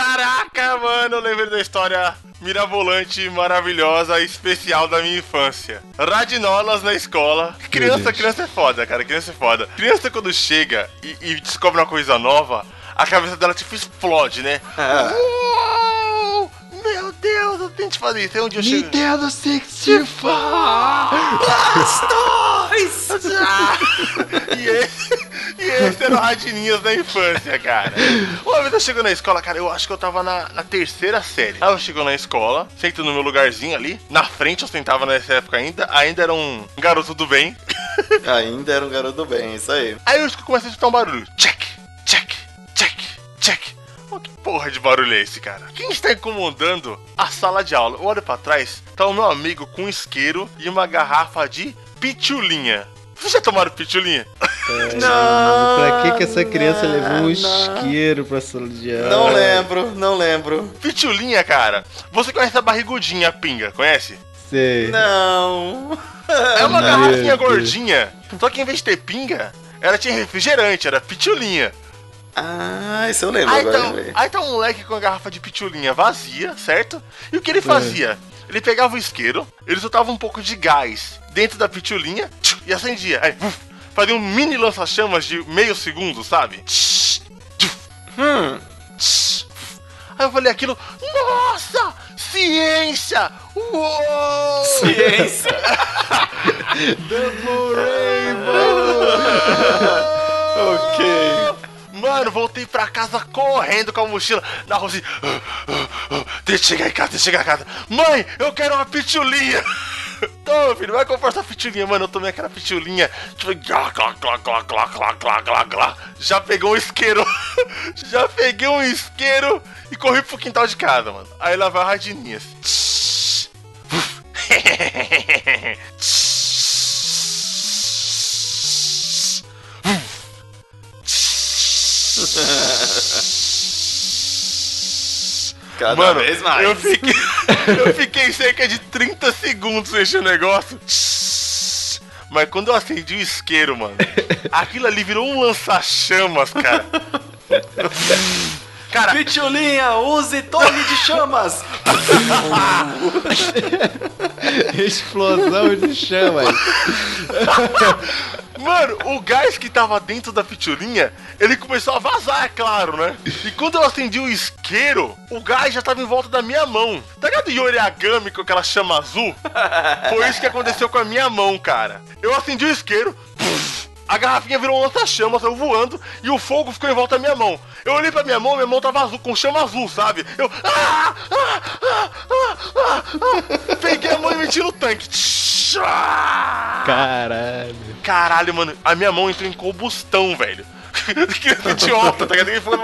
Caraca, mano, eu lembrei da história mirabolante, maravilhosa, especial da minha infância. Radinolas na escola. Criança, criança é foda, cara. Criança é foda. Criança quando chega e, e descobre uma coisa nova, a cabeça dela tipo explode, né? É. Uou! Meu Deus, eu tenho que fazer isso. É onde eu chego. Nintendo 64! e esse, e esse era o Radininhas da infância, cara. Uma vez eu chego na escola, cara, eu acho que eu tava na, na terceira série. Aí eu chego na escola, sento no meu lugarzinho ali. Na frente eu sentava nessa época ainda. Ainda era um garoto do bem. Ainda era um garoto do bem, isso aí. Aí eu comecei a escutar um barulho. Check, check, check, check. Oh, que porra de barulho é esse, cara? Quem está incomodando a sala de aula? Eu olho pra trás, tá o meu amigo com um isqueiro e uma garrafa de pitulinha. Vocês já tomaram pitulinha? Não, Pra que que essa criança não, levou um não. isqueiro pra sala de aula? Não lembro, não lembro. Pitulinha, cara. Você conhece a barrigudinha a pinga, conhece? Sei. Não. É uma Meu garrafinha Deus. gordinha. Só que em vez de ter pinga, ela tinha refrigerante, era pitulinha. Ah, isso eu lembro Aí agora. tá, aí tá um moleque com a garrafa de pitulinha vazia, certo? E o que ele fazia? Ele pegava o isqueiro, ele soltava um pouco de gás dentro da pitulinha e acendia. Aí, uf, fazia um mini lança-chamas de meio segundo, sabe? Hum. Aí eu falei aquilo, nossa, ciência! Uou! ciência. ok. Mano, voltei pra casa correndo com a mochila na rua assim. "Ah, ah, ah, Deixa eu chegar em casa, deixa eu chegar em casa. Mãe, eu quero uma pitulinha. Toma, filho, vai comprar essa pitulinha, mano. Eu tomei aquela pitulinha. Tipo, glá, glá, glá, glá, glá, glá, glá, glá. Já pegou um isqueiro. Já peguei um isqueiro e corri pro quintal de casa, mano. Aí lá vai a Radininhas. Tsh. Cada Mano, vez mais. Eu fiquei, eu fiquei cerca de 30 segundos nesse negócio. Mas quando eu acendi o isqueiro, mano, aquilo ali virou um lança-chamas, cara. Cara, Pitulinha, use torre de chamas. Explosão de chamas. mano, o gás que tava dentro da pitulinha, ele começou a vazar, é claro, né? E quando eu acendi o isqueiro, o gás já tava em volta da minha mão. Tá ligado Yoriagami com aquela chama azul? Foi isso que aconteceu com a minha mão, cara. Eu acendi o isqueiro, puf, a garrafinha virou um lança-chamas, saiu voando e o fogo ficou em volta da minha mão. Eu olhei pra minha mão, minha mão tava azul, com chama azul, sabe? Eu. Ah, ah, ah, ah, ah, ah. Peguei a mão e meti no tanque. Caralho. Caralho, mano, a minha mão entrou em combustão, velho. Que idiota, tá ligado? Foi.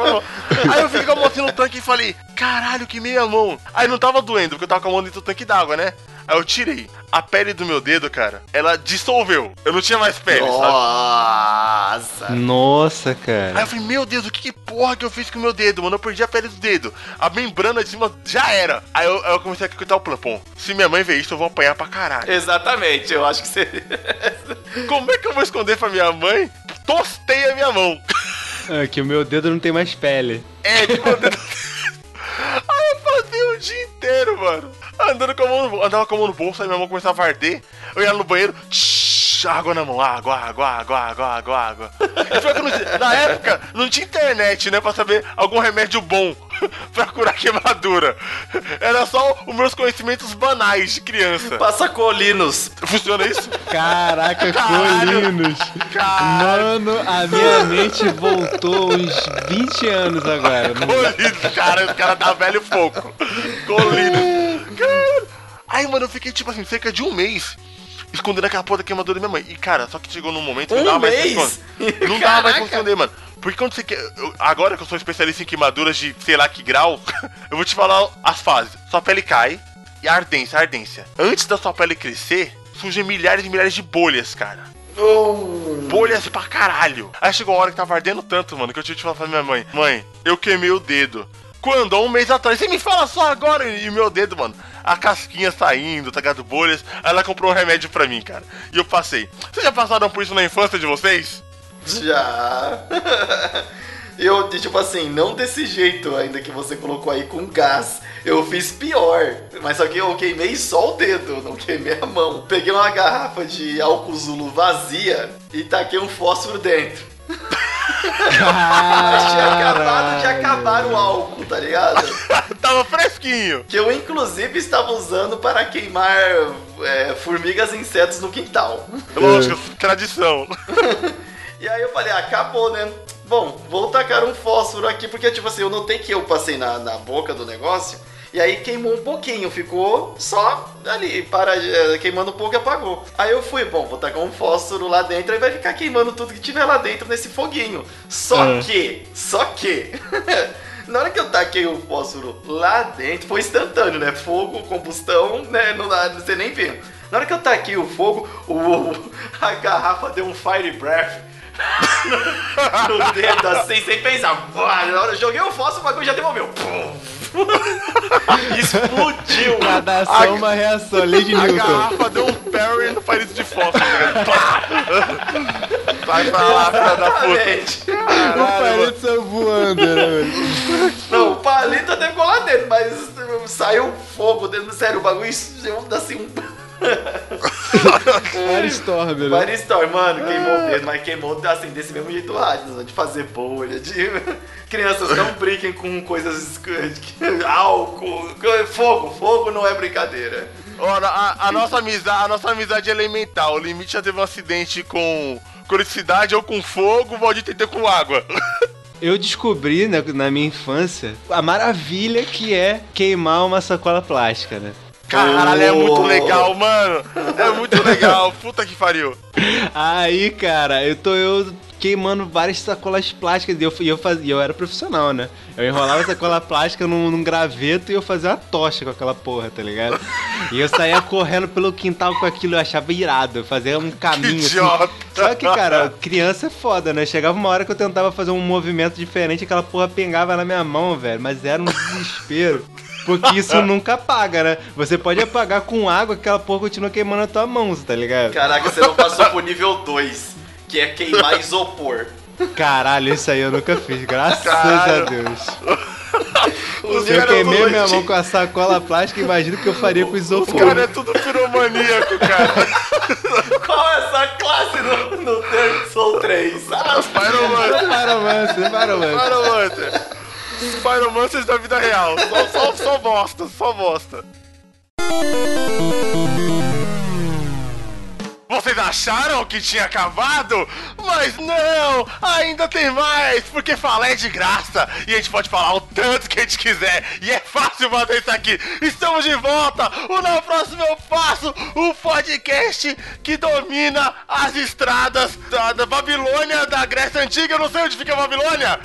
Aí eu fiquei com a mão assim no tanque e falei, caralho, que meia mão. Aí não tava doendo, porque eu tava com a mão dentro do tanque d'água, né? Aí eu tirei. A pele do meu dedo, cara, ela dissolveu. Eu não tinha mais pele, sabe? Nossa. Nossa, Aí cara. eu falei, meu Deus, o que, que porra que eu fiz com o meu dedo, mano? Eu perdi a pele do dedo. A membrana de cima já era. Aí eu, aí eu comecei a cortar o plano. Pô, se minha mãe ver isso, eu vou apanhar pra caralho. Exatamente, eu acho que seria. Como é que eu vou esconder pra minha mãe? Tostei a minha mão. É que o meu dedo não tem mais pele. É, tipo, eu dedo- Aí eu passei o dia inteiro, mano. Andando com a mão no bolso. Andava com a mão no bolso, aí minha mão começava a arder. Eu ia no banheiro, tsh, água na mão, água, água, água, água, água, água. Não na época, não tinha internet, né, pra saber algum remédio bom pra curar queimadura. Era só os meus conhecimentos banais de criança. Passa colinos. Funciona isso? Caraca, Caralho. colinos. Caralho. Mano, a minha mente voltou uns 20 anos agora. Não- Colino, cara, o cara tá velho pouco. Colino. Cara. Aí, mano, eu fiquei, tipo assim, cerca de um mês escondendo aquela porra da queimadura da minha mãe. E, cara, só que chegou num momento que não Um dava mais pra esconder. Não dava mais pra esconder, mano. Porque quando você quer. eu- agora que eu sou especialista em queimaduras de sei lá que grau, eu vou te falar as fases. Sua pele cai e a ardência, a ardência. Antes da sua pele crescer, surgem milhares e milhares de bolhas, cara bolhas pra caralho. Aí chegou a hora que tava ardendo tanto, mano, que eu tive que falar pra minha mãe: Mãe, eu queimei o dedo. Quando? Há um mês atrás. Você me fala só agora. E meu dedo, mano, a casquinha saindo, tá ligado? Bolhas. Aí ela comprou um remédio pra mim, cara. E eu passei. Vocês já passaram por isso na infância de vocês? Já. Eu, tipo assim, não desse jeito ainda que você colocou aí com gás. Eu fiz pior. Mas só que eu queimei só o dedo, não queimei a mão. Peguei uma garrafa de álcool Zulu vazia e taquei um fósforo dentro. Tinha acabado de acabar o álcool, tá ligado? Tava fresquinho. Que eu, inclusive, estava usando para queimar é, formigas e insetos no quintal. Lógico, tradição. E aí eu falei, ah, acabou, né? Bom, vou tacar um fósforo aqui, porque, tipo assim, eu notei que eu passei na, na boca do negócio, e aí queimou um pouquinho, ficou só ali, para, eh, queimando um pouco e apagou. Aí eu fui, bom, vou tacar um fósforo lá dentro e vai ficar queimando tudo que tiver lá dentro nesse foguinho. Só É. que, só que... Na hora que eu taquei o fósforo lá dentro, foi instantâneo, né? Fogo, combustão, né? Não dá, você nem vê. Na hora que eu taquei o fogo, o, a garrafa deu um fire breath no, no dedo, assim, sem pensar. Na hora eu joguei o fósforo, o bagulho já devolveu. Pum. Explodiu. Cada ação uma reação, lei de A Newton. garrafa deu um parry no palito de fósforo. Pá! Vai pra lá, filha da puta. Exatamente. O palito saiu voando, né, velho? Não, o palito até ficou lá dentro, mas saiu fogo dentro. Sério, o bagulho deu assim um. Firestorm, né? Firestorm, mano, queimou o dedo, mas queimou assim, desse mesmo jeito lá, de fazer bolha, de. Crianças, não brinquem com coisas. álcool, fogo, fogo não é brincadeira. Ora, a, a nossa amizade, a nossa amizade é elemental. O limite já teve um acidente com curiosidade ou com fogo, o Valdir tentou com água. Eu descobri né, na minha infância a maravilha que é queimar uma sacola plástica, né? Caralho, é muito legal, mano. É muito legal. Puta que pariu. Aí, cara, eu tô eu queimando várias sacolas plásticas e eu, e eu fazia, eu era profissional, né? Eu enrolava sacola plástica num, num graveto e eu fazia uma tocha com aquela porra, tá ligado? E eu saía correndo pelo quintal com aquilo, eu achava irado, eu fazia um caminho assim. idiota. Só que, cara, criança é foda, né? Chegava uma hora que eu tentava fazer um movimento diferente, aquela porra pingava na minha mão, velho, mas era um desespero. Porque isso nunca apaga, né? Você pode apagar com água, aquela porra continua queimando a tua mão, tá ligado? Caraca, você não passou pro nível 2, que é queimar isopor. Caralho, isso aí eu nunca fiz, graças Caralho. a Deus. Os Se eu queimei minha mão com a sacola plástica, imagina o que eu faria com Os isopor. caras é tudo piromaníaco, cara. Qual é essa classe no, no Dark Souls 3? Ah, Pyromancer. Pyromancer, Pyromancer. Pyromancer. Pyromancers da vida real. Só, só, só bosta, só bosta. Vocês acharam que tinha acabado? Mas não! Ainda tem mais! Porque falar é de graça! E a gente pode falar o tanto que a gente quiser! E é fácil fazer isso aqui! Estamos de volta! O Na Próxima Eu Faço! O podcast que domina as estradas da, da Babilônia, da Grécia Antiga! Eu não sei onde fica a Babilônia!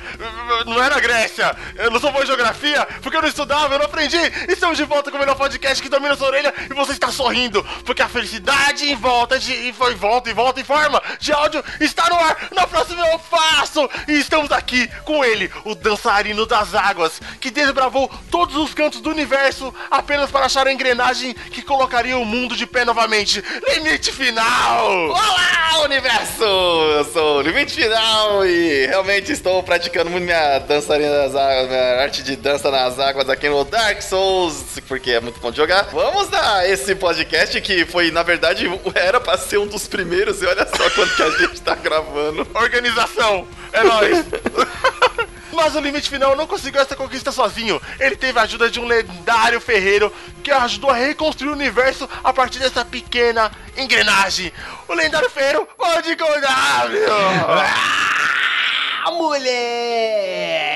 Não era Grécia! Eu não sou bom em geografia! Porque eu não estudava, eu não aprendi! Estamos de volta com o melhor podcast que domina sua orelha e você está sorrindo! Porque a felicidade em volta de. Em volta, em volta, em forma de áudio está no ar! Na próxima eu faço! E estamos aqui com ele, o dançarino das águas, que desbravou todos os cantos do universo apenas para achar a engrenagem que colocaria o mundo de pé novamente. Limite final! Olá, universo! Eu sou o Limite Final e realmente estou praticando muito minha dançarina das águas, minha arte de dança nas águas aqui no Dark Souls, porque é muito bom de jogar. Vamos dar esse podcast que foi, na verdade, era pra ser um dos primeiros e olha só quanto que a gente tá gravando. Organização, é nóis! Mas o limite final não conseguiu essa conquista sozinho. Ele teve a ajuda de um lendário ferreiro que ajudou a reconstruir o universo a partir dessa pequena engrenagem. O lendário ferreiro pode contar, Ah, moleque!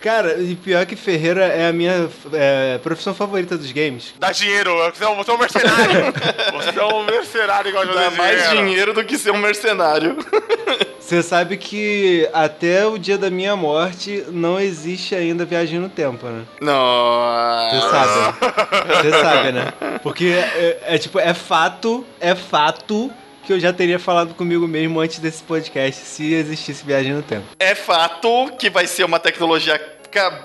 Cara, e pior que Ferreira é a minha é, profissão favorita dos games. Dá dinheiro, você é um, você é um mercenário. você é um mercenário igual Dá mais dinheiro do que ser um mercenário. Você sabe que até o dia da minha morte não existe ainda viagem no tempo, né? Você Nossa. sabe. Você sabe, né? Porque é, é tipo, é fato, é fato que eu já teria falado comigo mesmo antes desse podcast se existisse viagem no tempo. É fato que vai ser uma tecnologia ca-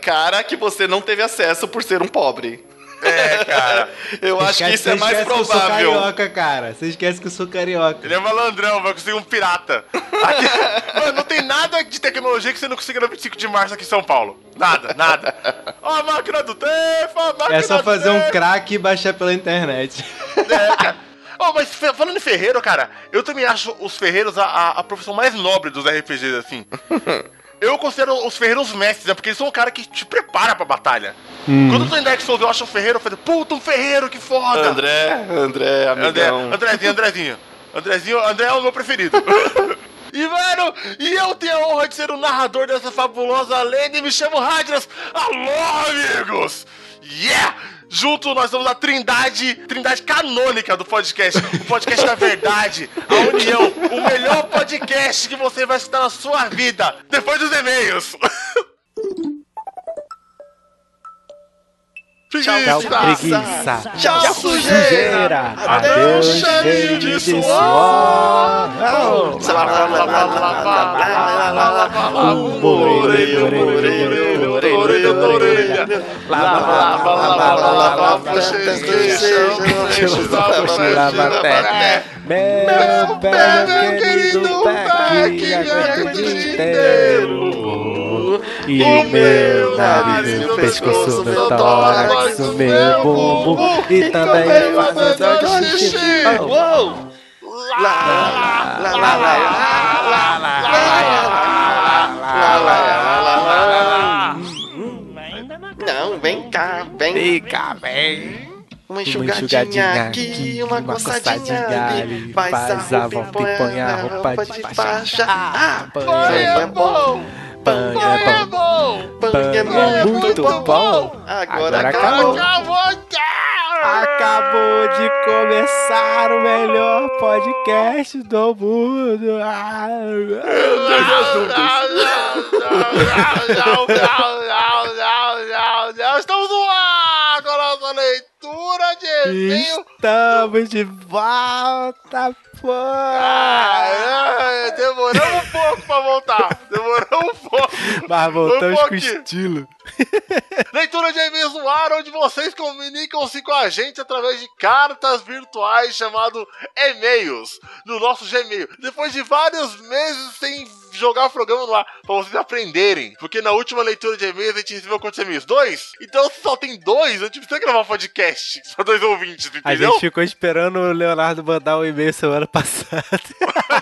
cara que você não teve acesso por ser um pobre. É, cara. Eu Você acho que isso é você mais esquece que eu sou provável. carioca, cara. Você esquece que eu sou carioca. Ele é malandrão, vai conseguir um pirata. Aqui- mano, não tem nada de tecnologia que você não consiga no 25 de março aqui em São Paulo. Nada, nada. Ó, a máquina do tempo, a máquina É só do fazer um tempo. crack e baixar pela internet. É, cara. Oh, mas falando em ferreiro, cara, eu também acho os ferreiros a, a- a profissão mais nobre dos RPGs, assim. Eu considero os ferreiros mestres, né? Porque eles são o cara que te prepara pra batalha. Quando eu tô em Dark Souls eu acho um ferreiro, eu falo, puta, um ferreiro, que foda! André, André, André, amigão. Andrezinho, Andrezinho. Andrezinho, André é o meu preferido. E, mano, e eu tenho a honra de ser o narrador dessa fabulosa lenda e me chamo Radras. Alô, amigos! Yeah! Junto nós somos a trindade, trindade canônica do podcast. O podcast da verdade, a união, o melhor podcast que você vai escutar na sua vida, depois dos e-mails. Tchau, preguiça. Tchau, sujeira. Adeus, de de suor. Meu belo querido Beck, aguenta o dia inteiro. E meu nariz, meu pescoço, meu tórax, o meu bumbum E também fazendo xixi Uou! Não, vem cá, vem. Fica bem Uma Uma enxugadinha aqui, uma coçadinha ali. Faz a roupa e põe a roupa de baixa. Ah, pão é bom, Pão Pão é é bom pão é é muito bom. Agora Agora acabou. Acabou! Acabou de começar o melhor podcast do mundo Ah, Estamos no ar com a nossa leitura de e-mail. Estamos de volta, pô! Ah, demoramos um pouco pra voltar. Demoramos um pouco. Mas voltamos Um com estilo. Leitura de e-mails no ar, onde vocês comunicam-se com a gente através de cartas virtuais chamado e-mails no nosso Gmail. Depois de vários meses sem jogar o programa no ar, pra vocês aprenderem. Porque na última leitura de e-mails a gente recebeu quantos e-mails? Dois? Então se só tem dois, a gente precisa gravar um podcast. Só dois ouvintes, A entendeu? gente ficou esperando o Leonardo mandar um e-mail semana passada.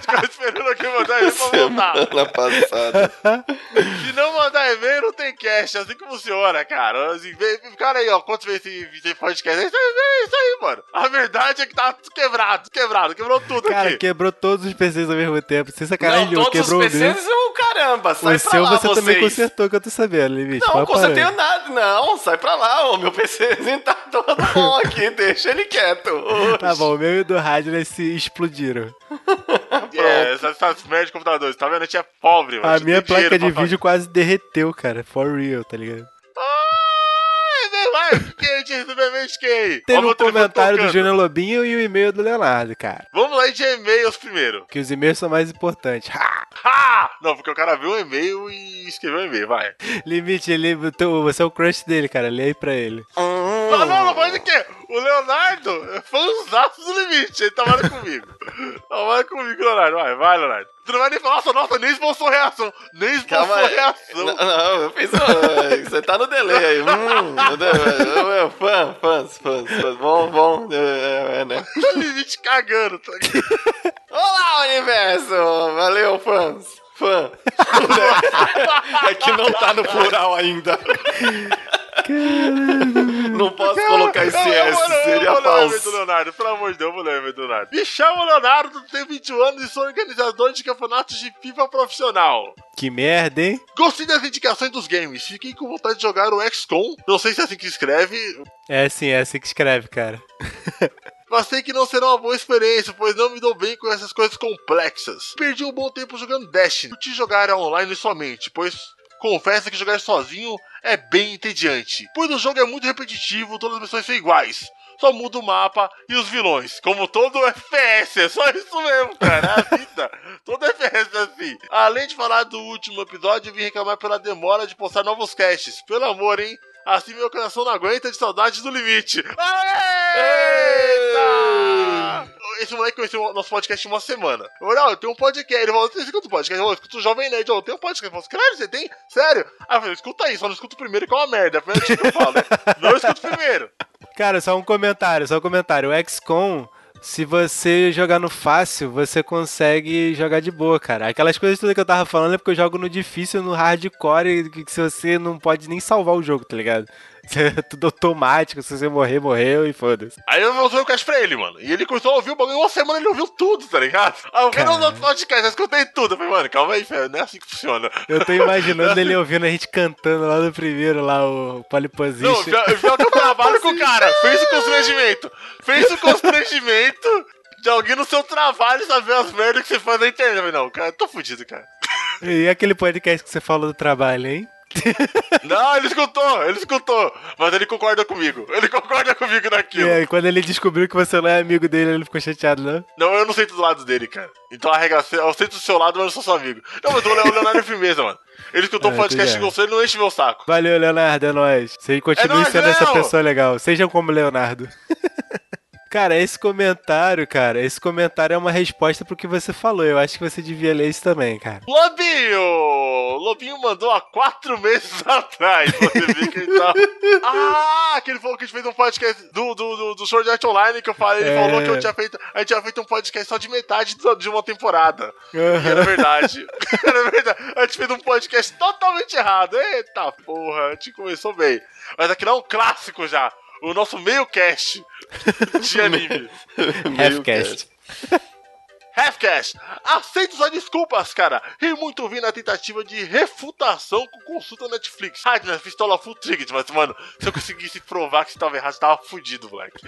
Ficava esperando aqui mandar e-mail pra voltar. Semana passada. Se não mandar e-mail, não tem cash. É assim que funciona, cara. Assim, cara aí, ó, quantas vezes esse podcast? É isso aí, é isso aí, mano. A verdade é que tá tudo quebrado, quebrado. Quebrou tudo Cara, aqui. quebrou todos os PCs ao mesmo tempo. Sem sacanagem, Não, quebrou os. PCs, o caramba, sai O pra seu lá você vocês. também consertou, que eu tô sabendo, Limite. Não, consertei nada, não, sai pra lá, o meu PCzinho tá todo bom aqui, deixa ele quieto. Tá bom, o meu e o do rádio eles se explodiram. É, essas, essas merdas de computadores, tá vendo? A gente é pobre, mano. A minha tem dinheiro placa de vídeo quase derreteu, cara. For real, tá ligado? Ah, quem? Teve um comentário do. Júnior Lobinho e o e-mail do Leonardo, cara. Vamos lá de e-mails primeiro. Que os e-mails são mais importantes. Ha! Ha! Não, porque o cara viu um e-mail e escreveu um e-mail, vai. Limite, ele, tu- você é o crush dele, cara. Lê aí pra ele. Hum. Não, não, não pode que o Leonardo é fãzaço do limite, ele trabalha comigo. Trabalha comigo, Leonardo. Vai, vai, Leonardo. Tu não vai nem falar, nossa, nossa, nem esboçou reação. Nem esboçou reação. Não, não, eu fiz. Você tá no delay aí. Hum, eu- fã, fãs, fãs, fãs. Bom, bom. É, é, né? limite cagando. Tá aqui. Olá, universo! Valeu, fãs! Fã! É que não tá no plural ainda. Não posso colocar esse Não, eu S, ler, eu seria do falso. Leonardo, pelo amor de Deus, eu vou ler do Leonardo. Me chamo Leonardo, tenho 21 anos e sou organizador de campeonatos de FIFA profissional. Que merda, hein? Gostei das indicações dos games, fiquei com vontade de jogar o XCOM, não sei se é assim que escreve, É sim, é assim que escreve, cara. Mas sei que não será uma boa experiência, pois não me dou bem com essas coisas complexas. Perdi um bom tempo jogando Destiny. Curti jogar online somente, pois confesso que jogar sozinho é bem entediante. Pois o jogo é muito repetitivo, todas as missões são iguais. Só muda o mapa e os vilões. Como todo FPS, é só isso mesmo, cara. É a vida. todo FPS é assim. Além de falar do último episódio, eu vim reclamar pela demora de postar novos casts. Pelo amor, hein? Assim meu coração não aguenta de saudade do limite. Eita! Esse moleque conheceu o nosso podcast em uma semana. Eu falei, ó, eu tenho um podcast. Ele falou, você escuta o podcast? Eu falei, escuto o Jovem Nerd. Eu tenho um podcast. Ele falou, caralho, você tem? Sério? Aí eu falei, escuta aí, só não escuta o primeiro que é uma merda. É a primeira coisa que eu falo? Não escuta o primeiro. Cara, só um comentário, só um comentário. O XCOM, se você jogar no fácil, você consegue jogar de boa, cara. Aquelas coisas todas que eu tava falando é porque eu jogo no difícil, no hardcore, e que se você não pode nem salvar o jogo, tá ligado? Tudo automático, se você morrer, morreu e foda-se. Aí eu mostrei o cast pra ele, mano. E ele começou a ouvir o bagulho. Uma semana ele ouviu tudo, tá ligado? Aí eu vi no podcast, eu escutei tudo. Eu falei, mano, calma aí, velho. Não é assim que funciona. Eu tô imaginando ele ouvindo a gente cantando lá no primeiro, lá o Polyposition. Não, pior, pior que eu trabalho com o cara. Fez o constrangimento. Fez o constrangimento de alguém no seu trabalho saber as merdas que você faz na internet. Eu falei, não, cara, eu tô fudido, cara. E aquele podcast que você falou do trabalho, hein? Não, ele escutou, ele escutou. Mas ele concorda comigo. Ele concorda comigo naquilo. É, e quando ele descobriu que você não é amigo dele, ele ficou chateado, não? Não, eu não sei dos lados dele, cara. Então arregaça, eu sei do seu lado, mas eu não sou seu amigo. Não, mas o Leonardo é firmeza, mano. Ele escutou o É, podcast já. gostou, ele não enche meu saco. Valeu, Leonardo, é nóis. Você continue nóis, sendo essa pessoa legal. Sejam como Leonardo. Cara, esse comentário, cara, esse comentário é uma resposta pro que você falou. Eu acho que você devia ler isso também, cara. Lobinho! Lobinho mandou há quatro meses atrás. Você viu que ele tá. Ah, que ele falou que a gente fez um podcast do, do, do, do Sword Art Online que eu falei. Ele É. falou que eu tinha feito. A gente tinha feito um podcast só de metade de uma temporada. E era verdade. era verdade. A gente fez um podcast totalmente errado. Eita porra, a gente começou bem. Mas aqui não é um clássico já. O nosso meio cast de anime. Halfcast. Halfcast, aceito suas desculpas, cara. Ri muito ouvindo a tentativa de refutação com consulta Netflix. Ah, né, pistola full trigger, mas, mano, se eu conseguisse provar que você tava errado, você tava fudido, moleque.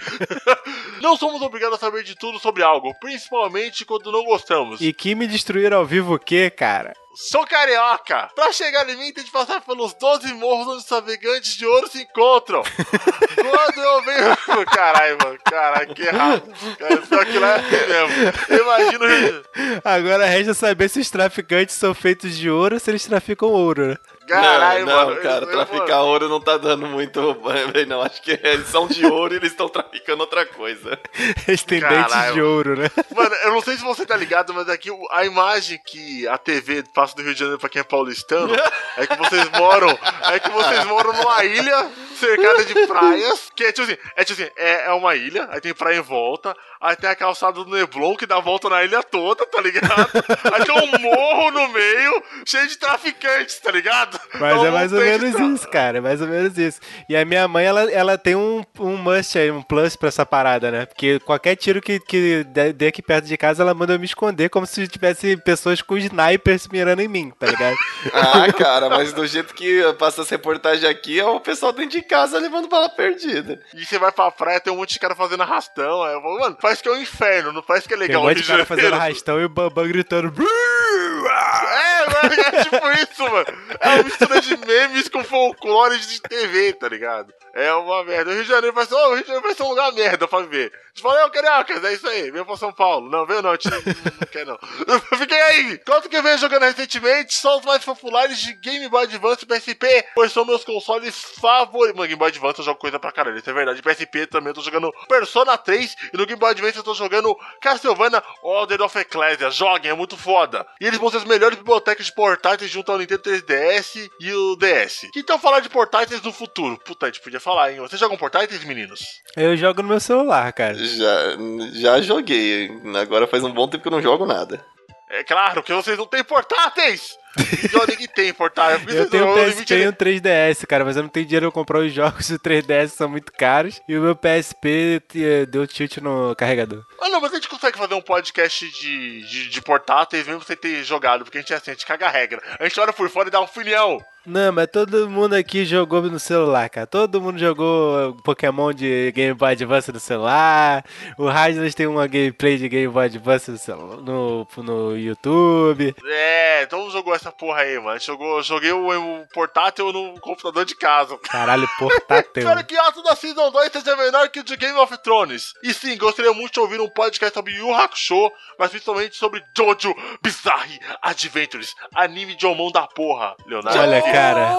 não somos obrigados a saber de tudo sobre algo, principalmente quando não gostamos. E que me destruir ao vivo o quê, cara? Sou carioca! Pra chegar em mim, tem que passar pelos 12 morros onde os navegantes de ouro se encontram. Quando eu venho. Caralho, mano, caralho, que errado. Cara, pior que lá é assim mesmo. Imagina o. Agora resta saber se os traficantes são feitos de ouro ou se eles traficam ouro, né? Caralho, não, não, mano. cara, traficar ouro não tá dando muito bem, não. Acho que eles são de ouro e eles estão traficando outra coisa. Eles têm dentes de ouro, né? Mano, eu não sei se você tá ligado, mas aqui a imagem que a TV passa do Rio de Janeiro pra quem é paulistano é que vocês moram. É que vocês moram numa ilha cercada de praias. Que é tipo assim, é tipo assim, é, é uma ilha, aí tem praia em volta, aí tem a calçada do Neblon que dá volta na ilha toda, tá ligado? Aí tem um morro no meio, cheio de traficantes, tá ligado? Mas Então é mais ou menos tra- isso, cara. É mais ou menos isso. E a minha mãe, ela, ela tem um, um must aí, um plus pra essa parada, né? Porque qualquer tiro que, que dê dê aqui perto de casa, ela manda eu me esconder como se tivesse pessoas com snipers mirando em mim, tá ligado? Ah, cara, mas do jeito que passa essa reportagem aqui, é o pessoal dentro de casa levando bala perdida. E você vai pra praia, tem um monte de cara fazendo arrastão. Aí eu falo, mano, parece que é um inferno, não parece que é Tem legal. um monte de cara fazendo arrastão e o Bambam gritando. É, mano, é tipo isso, mano. É uma mistura de memes com folclore de TV, tá ligado? É uma merda. O Rio de Janeiro vai ser, oh, o Rio de Janeiro vai ser um lugar merda pra viver. A gente fala, ô, cariocas, é isso aí, venha pra São Paulo. Não, veio não, te... não quer não. Fiquei aí. Quanto que eu venho jogando recentemente são os mais populares de Game Boy Advance e PSP, pois são meus consoles favoritos. Mano, Game Boy Advance eu jogo coisa pra caralho, isso é verdade. PSP também eu tô jogando Persona 3 e no Game Boy Advance eu tô jogando Castlevania Order of Ecclesia. Joguem, é muito foda. E eles vão ser as melhores bibliotecas de portáteis junto ao Nintendo 3DS e o DS. Então falar de portáteis no futuro? Puta, a gente podia falar, hein? Vocês jogam portáteis, meninos? Eu jogo no meu celular, cara. Já, já joguei. Agora faz um bom tempo que eu não jogo nada. É claro que vocês não têm portáteis! Ninguém tem portátil. Eu tenho um PSP e um 3DS, cara, mas eu não tenho dinheiro pra comprar os jogos do 3DS, são muito caros. E o meu PSP eh, deu tilt no carregador. Ah, não, mas a gente consegue fazer um podcast de, de, de portáteis mesmo sem ter jogado, porque a gente é assim, a gente caga a regra. A gente olha por fora e dá uma opinião. Não, mas todo mundo aqui jogou no celular, cara. Todo mundo jogou Pokémon de Game Boy Advance no celular. O Radless tem uma gameplay de Game Boy Advance no, celu- no, no YouTube. É, todo mundo jogou essa porra aí, mano. Jogou, joguei o, o portátil no computador de casa. Caralho, portátil. Espero que ato da Season 2 seja menor que o de Game of Thrones. E sim, gostaria muito de ouvir um podcast sobre Yu Hakusho, mas principalmente sobre Jojo Bizarre Adventures, anime de homão da porra, Leonardo. Olha, Cara,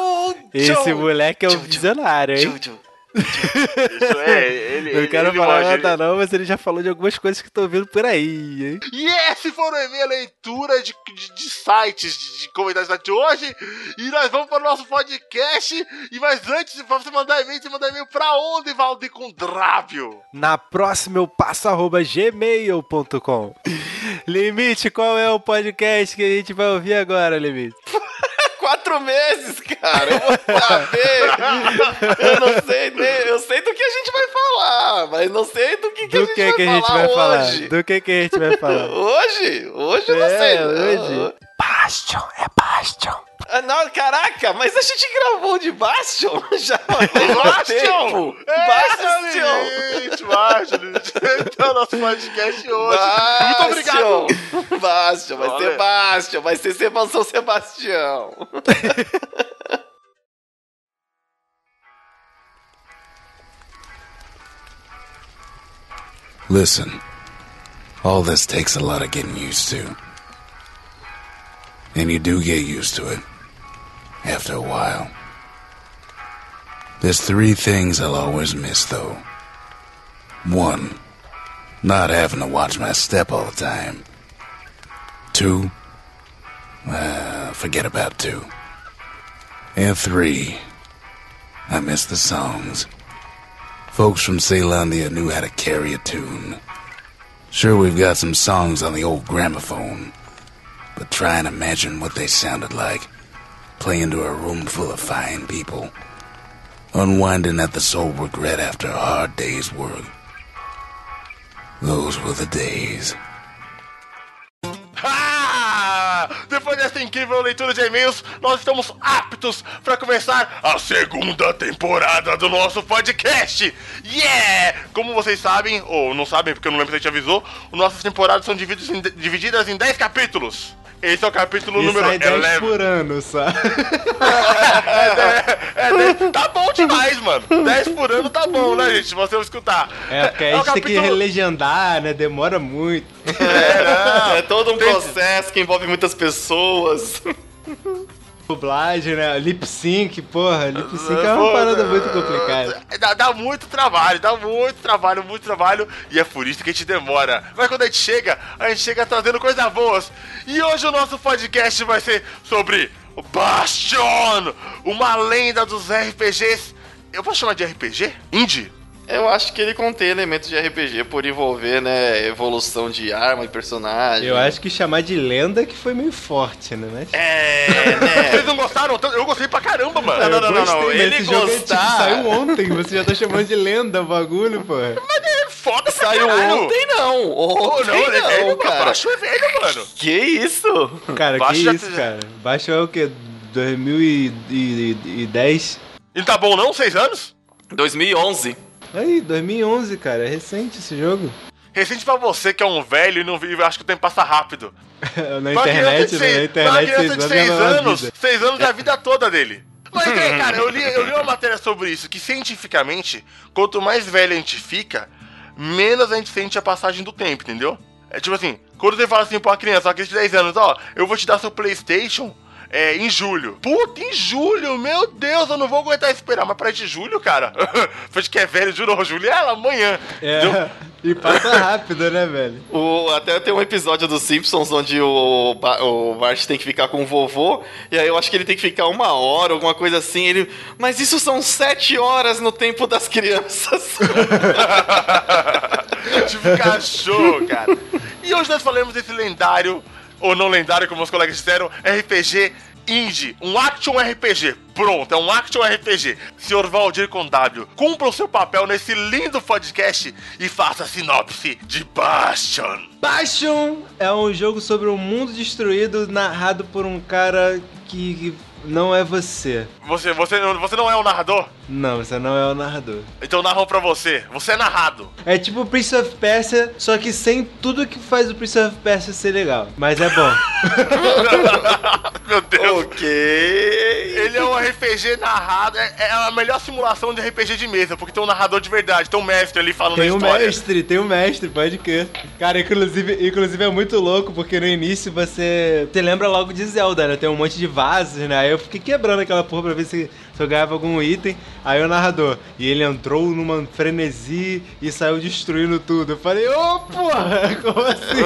esse moleque é um visionário, hein? Isso é, ele. Não quero ele falar nada não, mas ele já falou de algumas coisas que estão vindo por aí, hein? E esse foi o e-mail leitura de, de, de sites, de, de comentários de hoje. E nós vamos para o nosso podcast. E mas antes, pra você mandar e-mail, você mandar e-mail pra onde, Valdir Condrábio? Na próxima eu passo arroba gmail.com. Limite, qual é o podcast que a gente vai ouvir agora, Limite? Quatro meses, cara. Eu vou saber. eu não sei, nem- eu sei do que a gente vai falar, mas não sei do que, que Do a gente que vai que a gente falar vai falar? hoje. Do que que a gente vai falar? Hoje? Hoje eu não É, sei. hoje. Bastion, é Bastion. Ah, não, caraca, mas a gente gravou de Bastion já Bastion! É, Bastion. Limite, Bastion. Esse é o nosso podcast hoje. Muito obrigado. Bastion. Bastion, vai Olha. ser Bastion, vai ser Seba- São Sebastião. Listen, all this takes a lot of getting used to. And you do get used to it. After a while. There's three things I'll always miss, though. One, not having to watch my step all the time. Two, uh, forget about two. And three, I miss the songs. Folks from Ceylondia knew how to carry a tune. Sure, we've got some songs on the old gramophone, but try and imagine what they sounded like playing to a room full of fine people, unwinding at the sole regret after a hard day's work. Those were the days. Depois dessa incrível leitura de e-mails, nós estamos aptos para começar a segunda temporada do nosso podcast. Yeah! Como vocês sabem, ou não sabem porque eu não lembro se a gente avisou, nossas temporadas são divididas em 10 capítulos. Esse é o capítulo E número sai 10 11. por ano só. É, é, dez- tá bom demais, mano. 10 por ano tá bom, né, gente? Se você escutar. É, porque a o gente tem que capítulo- legendar, né? Demora muito. É, não. É todo um Tem- processo que envolve muitas pessoas. Dublagem, né? Lip sync, porra. Lip sync é uma parada muito complicada. Dá, dá muito trabalho, dá muito trabalho, muito trabalho. E é por isso que a gente demora. Mas quando a gente chega, a gente chega trazendo coisas boas. E hoje o nosso podcast vai ser sobre Bastion, uma lenda dos RPGs. Eu posso chamar de RPG? Indie? Eu acho que ele contém elementos de RPG por envolver, né, evolução de arma e personagem. Eu acho que chamar de lenda que foi meio forte, né? Mas... É, né? Vocês não gostaram? Eu gostei pra caramba, mano. Não, não, não, não, mas ele esse jogo é, tipo, gostar- saiu ontem, você já tá chamando de lenda o bagulho, porra. Mas é foda Saiu caralho. ontem não, Pô, ontem não, ele é velho, cara. Baixo é velho, mano. Que isso? Cara, Baixo que já- isso, cara? Baixo é o quê? 2010? E não tá bom não? Seis anos? 2011. Aí, 2011, cara. É recente esse jogo. Recente pra você que é um velho e não vive, acho que o tempo passa rápido. Na internet, de né? Na seis- pra internet, criança de seis seis anos é uma anos, vida. seis anos é a vida toda dele. Mas, é, cara, eu li, eu li uma matéria sobre isso, que cientificamente, quanto mais velho a gente fica, menos a gente sente a passagem do tempo, entendeu? É tipo assim, quando você fala assim pra uma criança, uma criança de 10 anos, ó, eu vou te dar seu Playstation é, em julho. Puta, em julho, meu Deus, eu não vou aguentar esperar. Mas pra de julho, cara, foi de que é velho, juro, julho é ela, amanhã. É, e passa rápido, né, velho? O, até tem um episódio dos Simpsons onde o, Ba- o Bart tem que ficar com o vovô, e aí eu acho que ele tem que ficar uma hora, alguma coisa assim. Ele, mas isso são sete horas no tempo das crianças. tipo cachorro, cara. E hoje nós falamos desse lendário, ou não lendário, como os colegas disseram, RPG Indie, um Action RPG. Pronto, é um Action RPG. Senhor Valdir com W, cumpra o seu papel nesse lindo podcast e faça a sinopse de Bastion. Bastion é um jogo sobre um mundo destruído narrado por um cara que, não é você. Você, você, você não é o narrador? Não, você não é o narrador. Então narrou pra você. Você é narrado. É tipo o Prince of Persia, só que sem tudo que faz o Prince of Persia ser legal. Mas é bom. Meu Deus. Ok. Ele é um RPG narrado. É, é a melhor simulação de RPG de mesa, porque tem um narrador de verdade, tem um mestre ali falando Tem a um história. mestre, tem um mestre, pode crer. Cara, inclusive, inclusive é muito louco, porque no início você. Você lembra logo de Zelda, né? Tem um monte de vasos, né? Aí eu fiquei quebrando aquela porra pra ver se, se eu ganhava algum item. Aí o narrador. E ele entrou numa frenesi e saiu destruindo tudo. Eu falei, ô porra, como assim?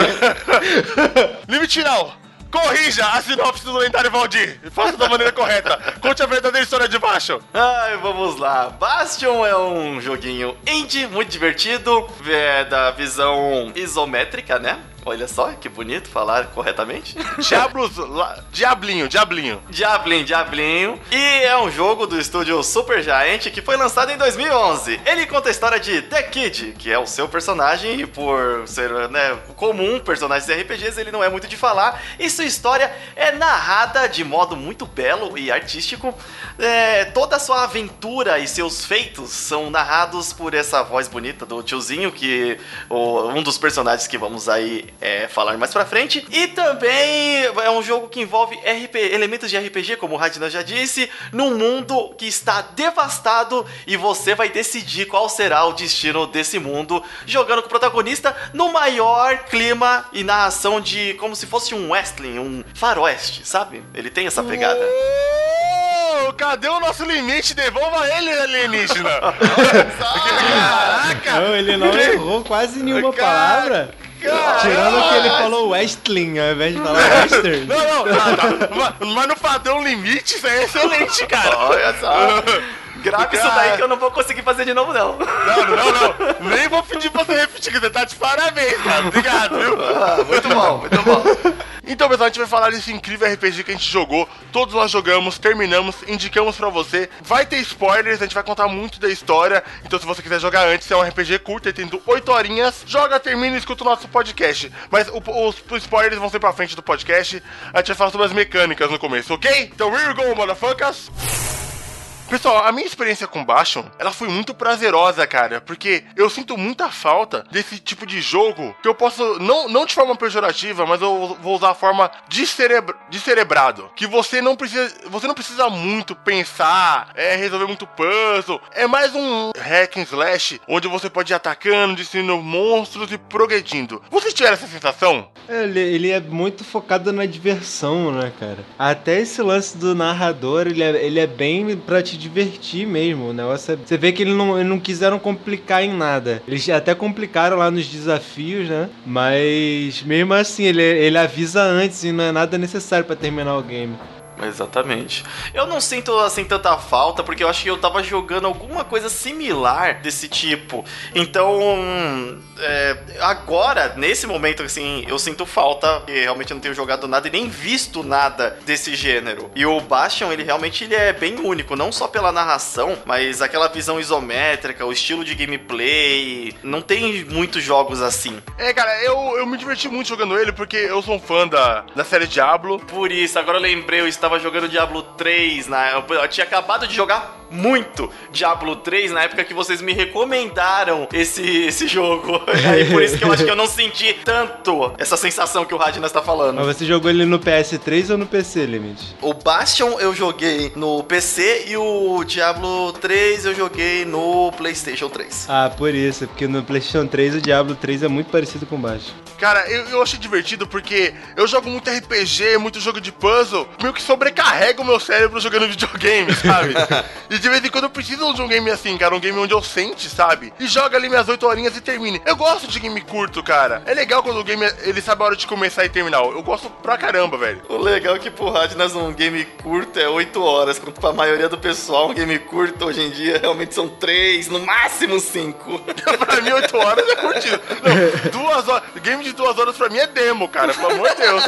Limite final. Corrija a sinopse do lendário Valdir. Faça da maneira correta. Conte a verdadeira história de baixo. Ai, vamos lá. Bastion é um joguinho indie, muito divertido, é da visão isométrica, né? Olha só, que bonito falar corretamente. Diablos. La... Diablinho, Diablinho. Diablinho, Diablinho. E é um jogo do estúdio Super Giant que foi lançado em 2011. Ele conta a história de The Kid, que é o seu personagem, e por ser né, comum personagens de RPGs, ele não é muito de falar. E sua história é narrada de modo muito belo e artístico. É, toda a sua aventura e seus feitos são narrados por essa voz bonita do tiozinho, que o, um dos personagens que vamos aí é, falar mais pra frente. E também é um jogo que envolve RP, elementos de RPG, como o Radina já disse, num mundo que está devastado e você vai decidir qual será o destino desse mundo, jogando com o protagonista no maior clima e narração de como se fosse um wrestling, um faroeste, sabe? Ele tem essa pegada. Cadê o nosso limite? Devolva ele, alienígena. Caraca. Não, ele não errou quase nenhuma Cara, palavra. Caramba. Tirando que ele falou Westling ao invés de falar Western. Não, não, tá, tá. Mas- no padrão limite, isso é excelente, cara. Olha só. Grave isso daí que eu não vou conseguir fazer de novo, não. Não, não, não. Nem vou pedir pra você repetir, que você tá de parabéns, cara. Obrigado, viu? Ah, muito bom, muito bom. Então, pessoal, a gente vai falar desse incrível RPG que a gente jogou. Todos nós jogamos, terminamos, indicamos pra você. Vai ter spoilers, a gente vai contar muito da história. Então, se você quiser jogar antes, é um RPG curto, ele tem 8 horinhas. Joga, termina e escuta o nosso podcast. Mas o- os, os spoilers vão ser pra frente do podcast. A gente vai falar sobre as mecânicas no começo, ok? Então, here we go, motherfuckers! Pessoal, a minha experiência com Bastion, ela foi muito prazerosa, cara, porque eu sinto muita falta desse tipo de jogo que eu posso, não, não de forma pejorativa, mas eu vou usar a forma descerebra, descerebrado, que você não precisa, você não precisa muito pensar, é, resolver muito puzzle, é mais um hack and slash, onde você pode ir atacando, destruindo monstros e progredindo. Vocês tiveram essa sensação? Ele, ele é muito focado na diversão, né, cara? Até esse lance do narrador, ele é, ele é bem pra te divertir mesmo. O negócio é, Você vê que eles não, não quiseram complicar em nada. Eles até complicaram lá nos desafios, né? Mas mesmo assim, ele, ele avisa antes e não é nada necessário pra terminar o game. Exatamente. Eu não sinto assim tanta falta, porque eu acho que eu tava jogando alguma coisa similar desse tipo. Então, é, agora, nesse momento, assim, eu sinto falta, porque realmente eu não tenho jogado nada e nem visto nada desse gênero. E o Bastion, ele realmente ele é bem único, não só pela narração, mas aquela visão isométrica, o estilo de gameplay. Não tem muitos jogos assim. É, cara, eu, eu me diverti muito jogando ele porque eu sou um fã da, da série Diablo. Por isso, agora eu lembrei, eu estava jogando Diablo 3, na, eu, eu tinha acabado de jogar muito Diablo 3 na época que vocês me recomendaram esse, esse jogo. E aí por isso que eu acho que eu não senti tanto essa sensação que o Radina está falando. Mas você jogou ele no PS3 ou no PC, Limite? O Bastion eu joguei no PC e o Diablo 3 eu joguei no PlayStation 3. Ah, por isso, porque no PlayStation 3 o Diablo 3 é muito parecido com o baixo. Cara, eu, eu achei divertido porque eu jogo muito RPG, muito jogo de puzzle, meio que sobrecarrega o meu cérebro jogando videogame, sabe? e de vez em quando eu preciso de um game assim, cara, um game onde eu sente, sabe? E joga ali minhas 8 horinhas e termine. Eu gosto de game curto, cara. É legal quando o game ele sabe a hora de começar e terminar. Eu gosto pra caramba, velho. O legal é que pro Radnas um game curto é 8 horas, quanto pra maioria do pessoal um game curto hoje em dia realmente são 3, no máximo 5. pra mim, 8 horas é curtido. Não, duas horas. Game de duas horas pra mim é demo, cara. Pelo amor de Deus.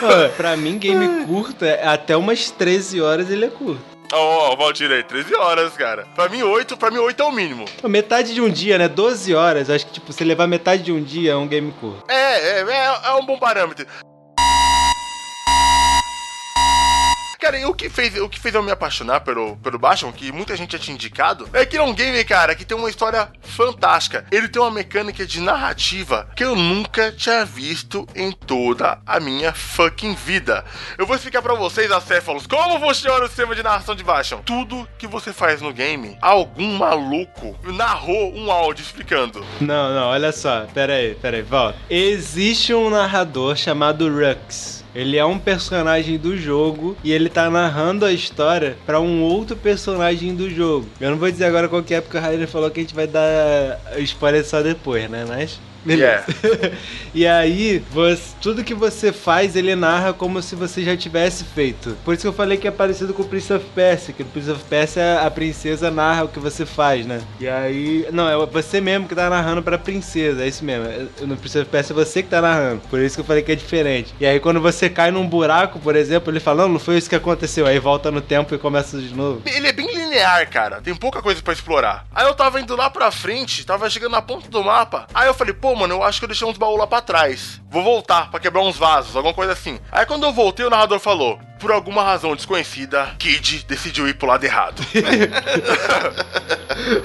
Pô, pra mim, game curto, é até umas 13 horas ele é curto. Ó, oh, Valdir aí, 13 horas, cara. Pra mim, 8, pra mim, 8 é o mínimo. Metade de um dia, né? 12 horas. Acho que, tipo, se levar metade de um dia é um game curto. É, é, é, é um bom parâmetro. Cara, o que fez, o que fez eu me apaixonar pelo, pelo Bastion, que muita gente já tinha indicado, é que é um game, cara, que tem uma história fantástica. Ele tem uma mecânica de narrativa que eu nunca tinha visto em toda a minha fucking vida. Eu vou explicar pra vocês, acéfalos, como funciona o sistema de narração de Bastion. Tudo que você faz no game, algum maluco narrou um áudio explicando. Não, não, olha só. Pera aí, pera aí, volta. Existe um narrador chamado Rux. Ele é um personagem do jogo e ele tá narrando a história pra um outro personagem do jogo. Eu não vou dizer agora qual que é, porque o Rainer falou que a gente vai dar spoiler só depois, né? Mas. Beleza. e aí, você- tudo que você faz, ele narra como se você já tivesse feito. Por isso que eu falei que é parecido com o Prince of Persia, que no Prince of Persia a princesa narra o que você faz, né? E aí, não, é você mesmo que tá narrando pra princesa, é isso mesmo. É- No Prince of Persia é você que tá narrando. Por isso que eu falei que é diferente. E aí quando você cai num buraco, por exemplo, ele fala: "Não, não foi isso que aconteceu". Aí volta no tempo e começa de novo. Ele é bem linear, cara. Tem pouca coisa pra explorar. Aí eu tava indo lá pra frente, tava chegando na ponta do mapa. Aí eu falei, pô, mano, eu acho que eu deixei uns baús lá pra trás. Vou voltar pra quebrar uns vasos, alguma coisa assim. Aí quando eu voltei, o narrador falou: por alguma razão desconhecida, Kid decidiu ir pro lado errado.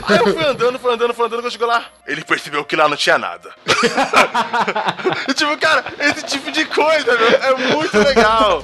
Aí eu fui andando, fui andando, fui andando, quando chegou lá, ele percebeu que lá não tinha nada. Tipo, cara, esse tipo de coisa, meu, é muito legal.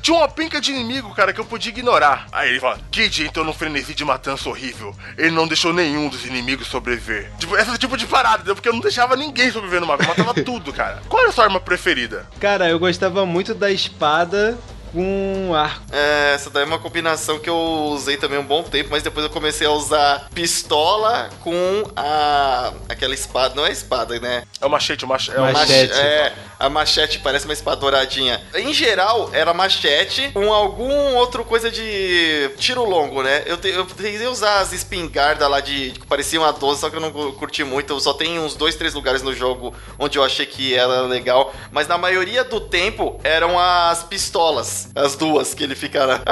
Tinha uma pinca de inimigo, cara, que eu podia ignorar. Aí ele fala, Kid entrou num frenesi de matança horrível. Ele não deixou nenhum dos inimigos sobreviver. Tipo, esse tipo de parada, porque eu não deixava ninguém sobreviver no mapa. Eu matava tudo, cara. Qual era a sua arma preferida? Cara, eu gostava muito da espada com arco. É, essa daí é uma combinação que eu usei também um bom tempo, mas depois eu comecei a usar pistola com a aquela espada, não é espada, né? É o machete, o machete. É o Machete. Mach- É, a machete parece uma espada douradinha. Em geral, era machete com algum outro coisa de tiro longo, né? Eu, te, eu tentei usar as espingardas lá de que pareciam a 12, só que eu não cu- curti muito. Eu só tenho uns dois, três lugares no jogo onde eu achei que era legal. Mas na maioria do tempo eram as pistolas. As duas que ele fica.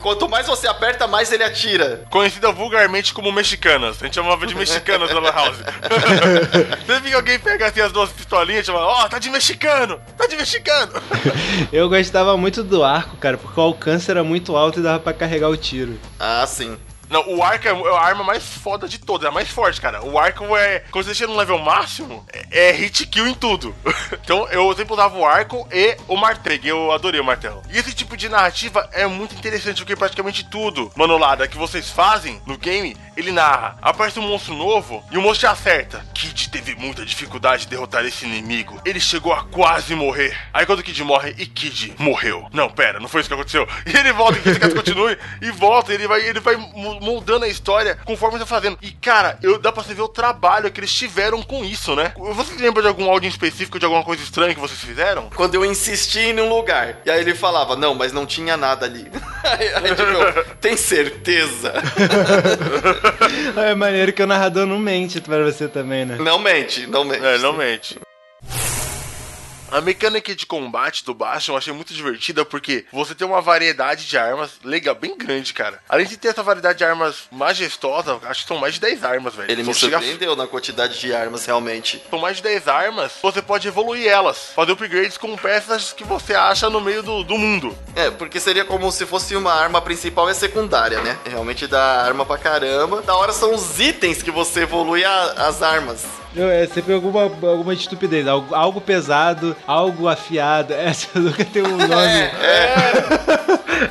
Quanto mais você aperta, mais ele atira. Conhecida vulgarmente como mexicanas. A gente chamava de mexicanas na House. Sempre que alguém pega assim as duas pistolinhas, chama, ó, tá de mexicano! Tá de mexicano! Eu gostava muito do arco, cara, porque o alcance era muito alto e dava pra carregar o tiro. Ah, sim. Não, o arco é a arma mais foda de todas, é a mais forte, cara. O arco é. Quando você chega no level máximo, é, é hit kill em tudo. então eu sempre usava o arco e o martelo. Eu adorei o martelo. E esse tipo de narrativa é muito interessante, porque praticamente tudo, manolada, que vocês fazem no game, ele narra. Aparece um monstro novo e o monstro te acerta. Kid teve muita dificuldade de derrotar esse inimigo. Ele chegou a quase morrer. Aí quando o Kid morre, e Kid morreu. Não, pera, não foi isso que aconteceu. E ele volta, e que continue, e volta, ele vai, ele vai moldando a história conforme você tá fazendo. E cara, eu, dá pra você ver o trabalho que eles tiveram com isso, né? Você lembra de algum áudio em específico de alguma coisa estranha que vocês fizeram? Quando eu insisti em um lugar. E aí ele falava, não, mas não tinha nada ali. aí, aí, tipo, eu, tem certeza? É maneiro que o narrador não mente pra você também, né? não mente, não mente. É, não mente. A mecânica de combate do Bastion eu achei muito divertida porque você tem uma variedade de armas legal, bem grande, cara. Além de ter essa variedade de armas majestosa, acho que são mais de 10 armas, velho. Ele me Só a- surpreendeu na quantidade de armas, realmente. São mais de 10 armas, você pode evoluir elas, fazer upgrades com peças que você acha no meio do, do mundo. É, porque seria como se fosse uma arma principal e a secundária, né? Realmente dá arma pra caramba. Da hora são os itens que você evolui a- as armas. É sempre alguma, alguma estupidez, algo, algo pesado, algo afiado. Essa nunca tem um nome.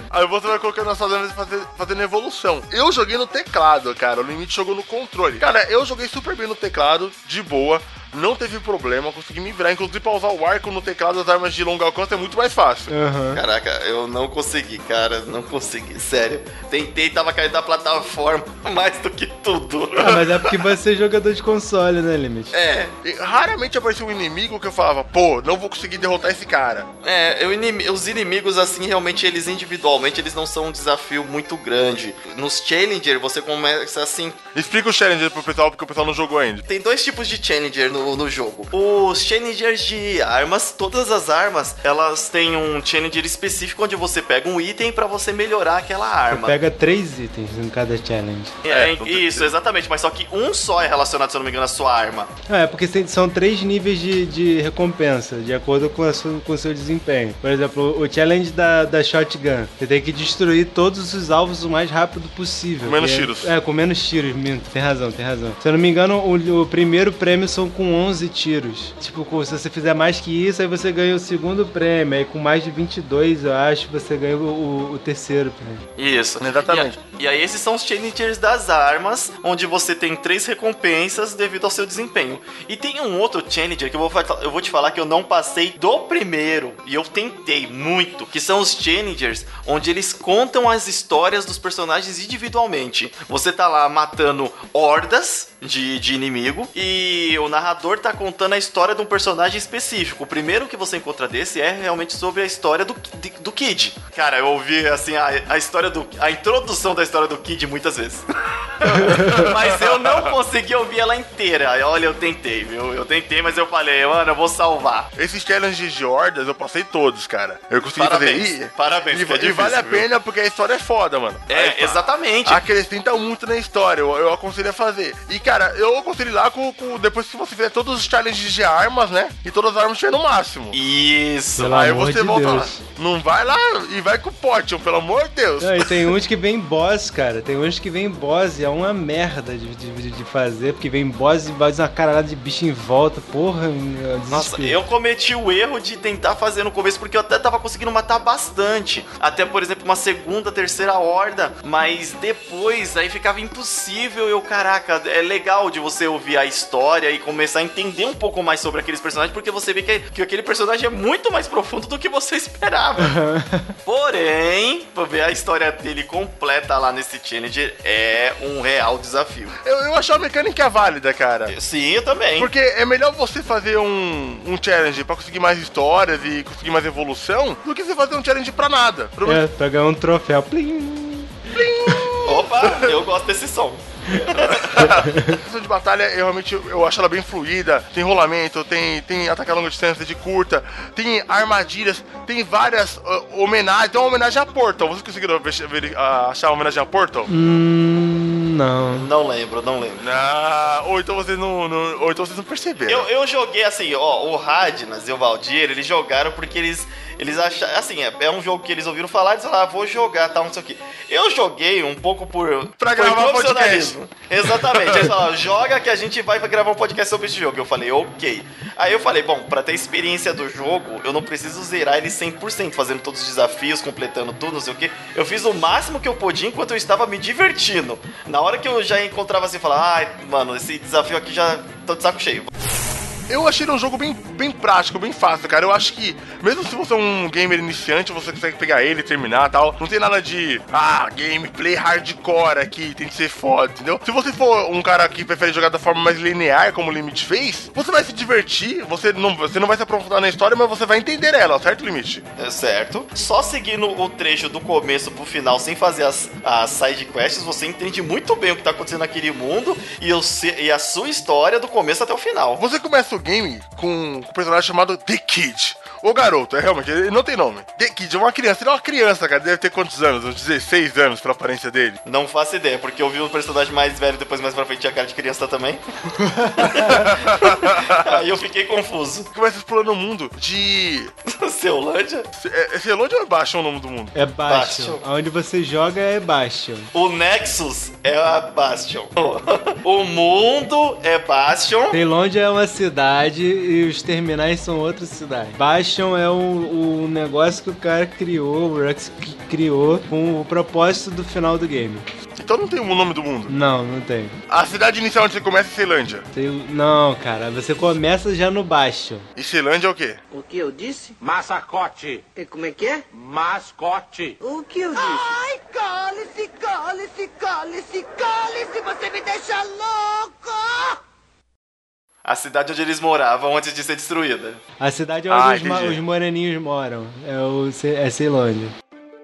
Aí você vai colocando nas suas armas fazer- fazendo evolução. Eu joguei no teclado, cara. O limite jogou no controle. Cara, eu joguei super bem no teclado, de boa. Não teve problema, consegui me virar. Inclusive, pra usar o arco no teclado das armas de longo alcance é muito mais fácil. Aham. Caraca, eu não consegui, cara. Não consegui, sério. Tentei, tava caindo da plataforma mais do que tudo. Ah, mas é porque você é jogador de console, né, Limite? É, E raramente aparecia um inimigo que eu falava, pô, não vou conseguir derrotar esse cara. É, eu inimi- os inimigos, assim, realmente, eles individualmente, eles não são um desafio muito grande. Nos Challenger, você começa assim. Explica o Challenger pro pessoal, porque o pessoal não jogou ainda. Tem dois tipos de Challenger no no, no jogo. Os challengers de armas, todas as armas, elas têm um challenger específico onde você pega um item pra você melhorar aquela arma. Pega três itens em cada challenge. É, É, isso, exatamente, mas só que um só é relacionado, se eu não me engano, à sua arma. É, porque são três níveis de, de recompensa, de acordo com, sua- com o seu desempenho. Por exemplo, o challenge da, da shotgun. Você tem que destruir todos os alvos o mais rápido possível. Com menos é- tiros. É, com menos tiros, minto. Tem razão, tem razão. Se eu não me engano, o, o primeiro prêmio são com 11 tiros. Tipo, com- se você fizer mais que isso, aí você ganha o segundo prêmio. Aí com mais de 22, eu acho, você ganha o, o- o terceiro prêmio. Isso. Exatamente. E, a- e aí esses são os challengers das armas, onde você tem três recompensas devido ao seu desempenho. E tem um outro challenger que eu vou, eu vou te falar que eu não passei do primeiro, e eu tentei muito, que são os challengers, onde eles contam as histórias dos personagens individualmente. Você tá lá matando hordas de, de inimigo, e o narrador tá contando a história de um personagem específico. O primeiro que você encontra desse é realmente sobre a história do, de- do Kid. Cara, eu ouvi assim a, a história do. a introdução da história do Kid muitas vezes. mas eu não consegui ouvir ela inteira. Olha, eu tentei, viu? Eu tentei, mas eu falei, mano, eu vou salvar. Esses challenges de hordas eu passei todos, cara. Eu consegui Parabéns, fazer. E- parabéns, E, é e vale a difícil, viu? pena porque a história é foda, mano. É, Aí, exatamente. Acrescenta muito na história, eu, eu aconselho a fazer. E cara, eu aconselho lá com, com- Depois que você fizer todos os challenges de armas, né? E todas as armas tiver no máximo. Isso. Pelo Aí você de volta Deus. lá. Não vai lá e vai com o pote, pelo amor de Deus. Não, e tem uns que vem boss, cara. Tem uns que vem boss e é uma merda de, de, de fazer, porque vem boss e boss uma caralhada de bicho em volta. Porra, é um Nossa, eu cometi o erro de tentar fazer no começo, porque eu até tava conseguindo matar bastante. Até, por exemplo, uma segunda, terceira horda. Mas depois aí ficava impossível. Eu, caraca, é legal de você ouvir a história e começar a entender um pouco mais sobre aqueles personagens, porque você vê que, que aquele personagem é muito mais profundo do que você esperava. Porém, pra ver a história dele completa lá nesse Challenger é um real desafio. Eu, eu achei a mecânica válida, cara. Sim, eu também. Porque é melhor você fazer um, um challenge pra conseguir mais histórias e conseguir mais evolução do que você fazer um challenge pra nada. Pro- É, pra ganhar um troféu. Plim. Opa, eu gosto desse som. A de batalha, eu realmente eu acho ela bem fluida. Tem rolamento, tem, tem ataque a longa distância de curta, tem armadilhas, tem várias uh, homenagens. Tem uma homenagem a Portal. Vocês conseguiram ver- ver- ah, achar uma homenagem a Portal? Hum, não. Não lembro, não lembro. Ah, ou então vocês não, não- ou então vocês não perceberam. Eu, eu joguei assim, ó, o Radnas e o Valdir, eles jogaram porque eles. Eles acharam. Assim, é, é um jogo que eles ouviram falar e eles falaram, ah, vou jogar, tal, não sei o quê. Eu joguei um pouco por. Pra por gravar profissionalismo. Exatamente. Eles falaram, joga que a gente vai gravar um podcast sobre esse jogo. Eu falei, ok. Aí eu falei, bom, pra ter experiência do jogo, eu não preciso zerar ele 100%, fazendo todos os desafios, completando tudo, não sei o quê. Eu fiz o máximo que eu podia enquanto eu estava me divertindo. Na hora que eu já encontrava assim, eu falava, ai, mano, esse desafio aqui já tô de saco cheio. Eu achei ele um jogo bem, bem prático, bem fácil, cara. Eu acho que, mesmo se você é um gamer iniciante, você consegue pegar ele, terminar e tal. Não tem nada de, ah, gameplay hardcore aqui, tem que ser foda, entendeu? Se você for um cara que prefere jogar da forma mais linear, como o Limite fez, você vai se divertir, você não, você não vai se aprofundar na história, mas você vai entender ela, certo, Limite? É certo. Só seguindo o trecho do começo pro final, sem fazer as, as side quests, você entende muito bem o que tá acontecendo naquele mundo e, o e a sua história do começo até o final. Você começa o game com um personagem chamado The Kid. O garoto, é realmente, ele não tem nome. The Kid é uma criança, ele é uma criança, cara, deve ter quantos anos? Uns 16 anos pela aparência dele. Não faço ideia, porque eu vi o personagem mais velho depois mais pra frente tinha cara de criança também. Aí eu fiquei confuso. Começa explorando o mundo de. Ceolândia? É, é ou é baixo o nome do mundo? É Bastion. Bastion. Onde você joga é Bastion. O Nexus é a Bastion. O mundo é Bastion. Tailândia é uma cidade e os terminais são outra cidade. Bastion é o, o negócio que o cara criou, o que criou com o propósito do final do game. Então não tem o nome do mundo. Não, não tem. A cidade inicial onde você começa é Ceilândia. Tem- Não, cara, você começa já no Bastion. E Ceilândia é o quê? O que eu disse? Massacote. E como é que é? Mascote. O que eu disse? Ai, cale-se, cale-se, cale-se, cale-se, você me deixa louco! A cidade onde eles moravam antes de ser destruída. A cidade é Ah, onde os, ma- os moreninhos moram. É, o, Ce- é Ceilândia.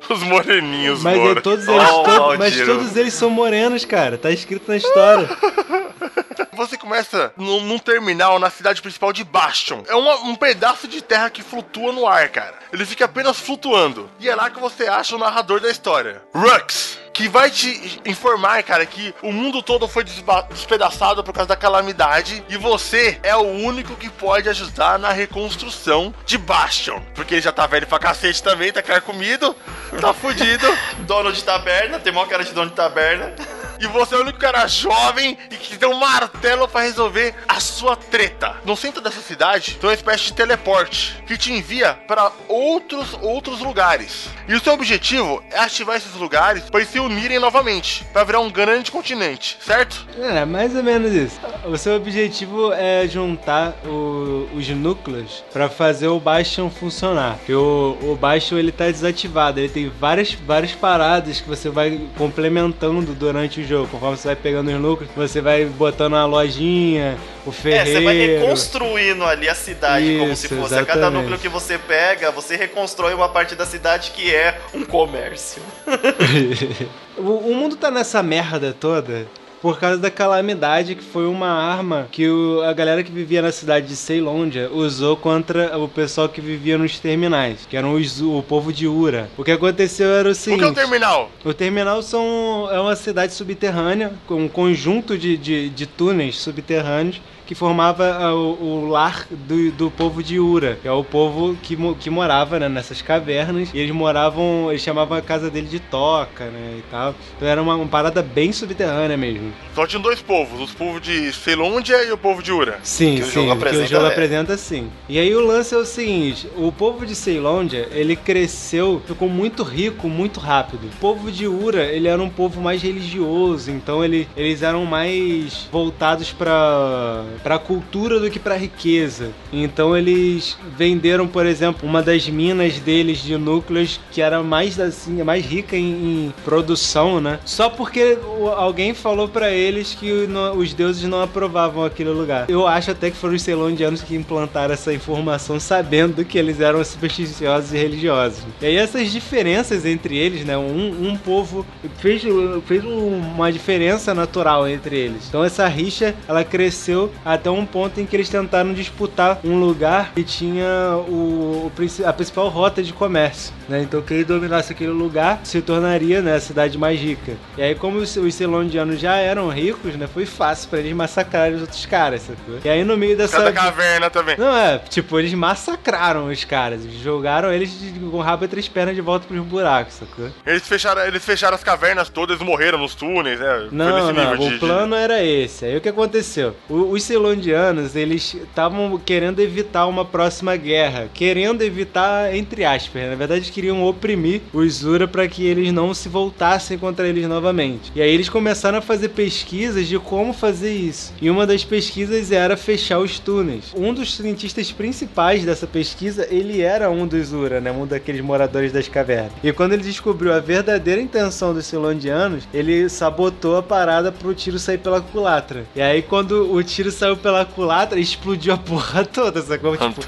Os moreninhos, Mas, mano. é, todos eles, Oh, to- mas todos eles são morenos, cara. Tá escrito na história. você começa num, num terminal na cidade principal de Bastion. É uma- um pedaço de terra que flutua no ar, cara. Ele fica apenas flutuando. E é lá que você acha o narrador da história. Rux. Que vai te informar, cara, que o mundo todo foi despedaçado por causa da calamidade e você é o único que pode ajudar na reconstrução de Bastion. Porque ele já tá velho pra cacete também, tá carcomido, tá fudido. Dono de taberna, tem maior cara de dono de taberna. E você é o único cara jovem e que tem um martelo pra resolver a sua treta. No centro dessa cidade tem uma espécie de teleporte que te envia para outros outros lugares. E o seu objetivo é ativar esses lugares para eles se unirem novamente, para virar um grande continente, certo? É, mais ou menos isso. O seu objetivo é juntar o- os núcleos pra fazer o Bastion funcionar. Porque o, o Bastion ele tá desativado, ele tem várias, várias paradas que você vai complementando durante o jogo. Conforme você vai pegando os núcleos, você vai botando a lojinha, o É, ferreiro. você vai reconstruindo ali a cidade como se Isso, fosse. A cada exatamente. núcleo que você pega, você reconstrói uma parte da cidade que é um comércio. o, o mundo tá nessa merda toda por causa da calamidade que foi uma arma que o- a galera que vivia na cidade de Ceilândia usou contra o pessoal que vivia nos terminais, que eram os, o povo de Ura. O que aconteceu era o O seguinte... que é o terminal? O terminal são, é uma cidade subterrânea, com um conjunto de, de, de túneis subterrâneos que formava ah, o, o lar do, do povo de Ura, que é o povo que, que morava né, nessas cavernas. E eles moravam, eles chamavam a casa dele de toca, né, e tal. Então era uma, uma parada bem subterrânea mesmo. Só tinham dois povos, os povos de Ceilândia e o povo de Ura. Sim, Que o sim, jogo que o jogo é. apresenta sim. E aí o lance é o seguinte, o povo de Ceilândia, ele cresceu, ficou muito rico muito rápido. O povo de Ura, ele era um povo mais religioso, então ele, eles eram mais voltados pra para cultura do que pra riqueza. Então eles venderam, por exemplo, uma das minas deles de núcleos que era mais assim, mais rica em, em produção, né? Só porque alguém falou pra eles que os deuses não aprovavam aquele lugar. Eu acho até que foram os celondianos que implantaram essa informação sabendo que eles eram supersticiosos e religiosos. E aí essas diferenças entre eles, né? Um, um povo fez, fez um- uma diferença natural entre eles. Então essa rixa, ela cresceu até um ponto em que eles tentaram disputar um lugar que tinha o, a principal rota de comércio. Né? Então quem dominasse aquele lugar se tornaria né, a cidade mais rica. E aí como os, os celondianos já eram ricos, né, foi fácil pra eles massacrarem os outros caras, sacou? E aí no meio dessa... Cada caverna também. Não, é, tipo, eles massacraram os caras. Jogaram eles com o rabo entre as pernas de volta pros buracos, sacou? Eles fecharam, eles fecharam as cavernas todas, morreram nos túneis, né? Não, não, o de- plano era esse. Aí o que aconteceu? O- os celondianos, eles estavam querendo evitar uma próxima guerra. Querendo evitar, entre aspas. né? Na verdade, queriam oprimir os Zura para que eles não se voltassem contra eles novamente. E aí eles começaram a fazer pesquisas de como fazer isso. E uma das pesquisas era fechar os túneis. Um dos cientistas principais dessa pesquisa, ele era um dos Zura, né? Um daqueles moradores das cavernas. E quando ele descobriu a verdadeira intenção dos Celondianos, ele sabotou a parada pro tiro sair pela culatra. E aí, quando o tiro saiu pela culatra, explodiu a porra toda, sacou? Tipo,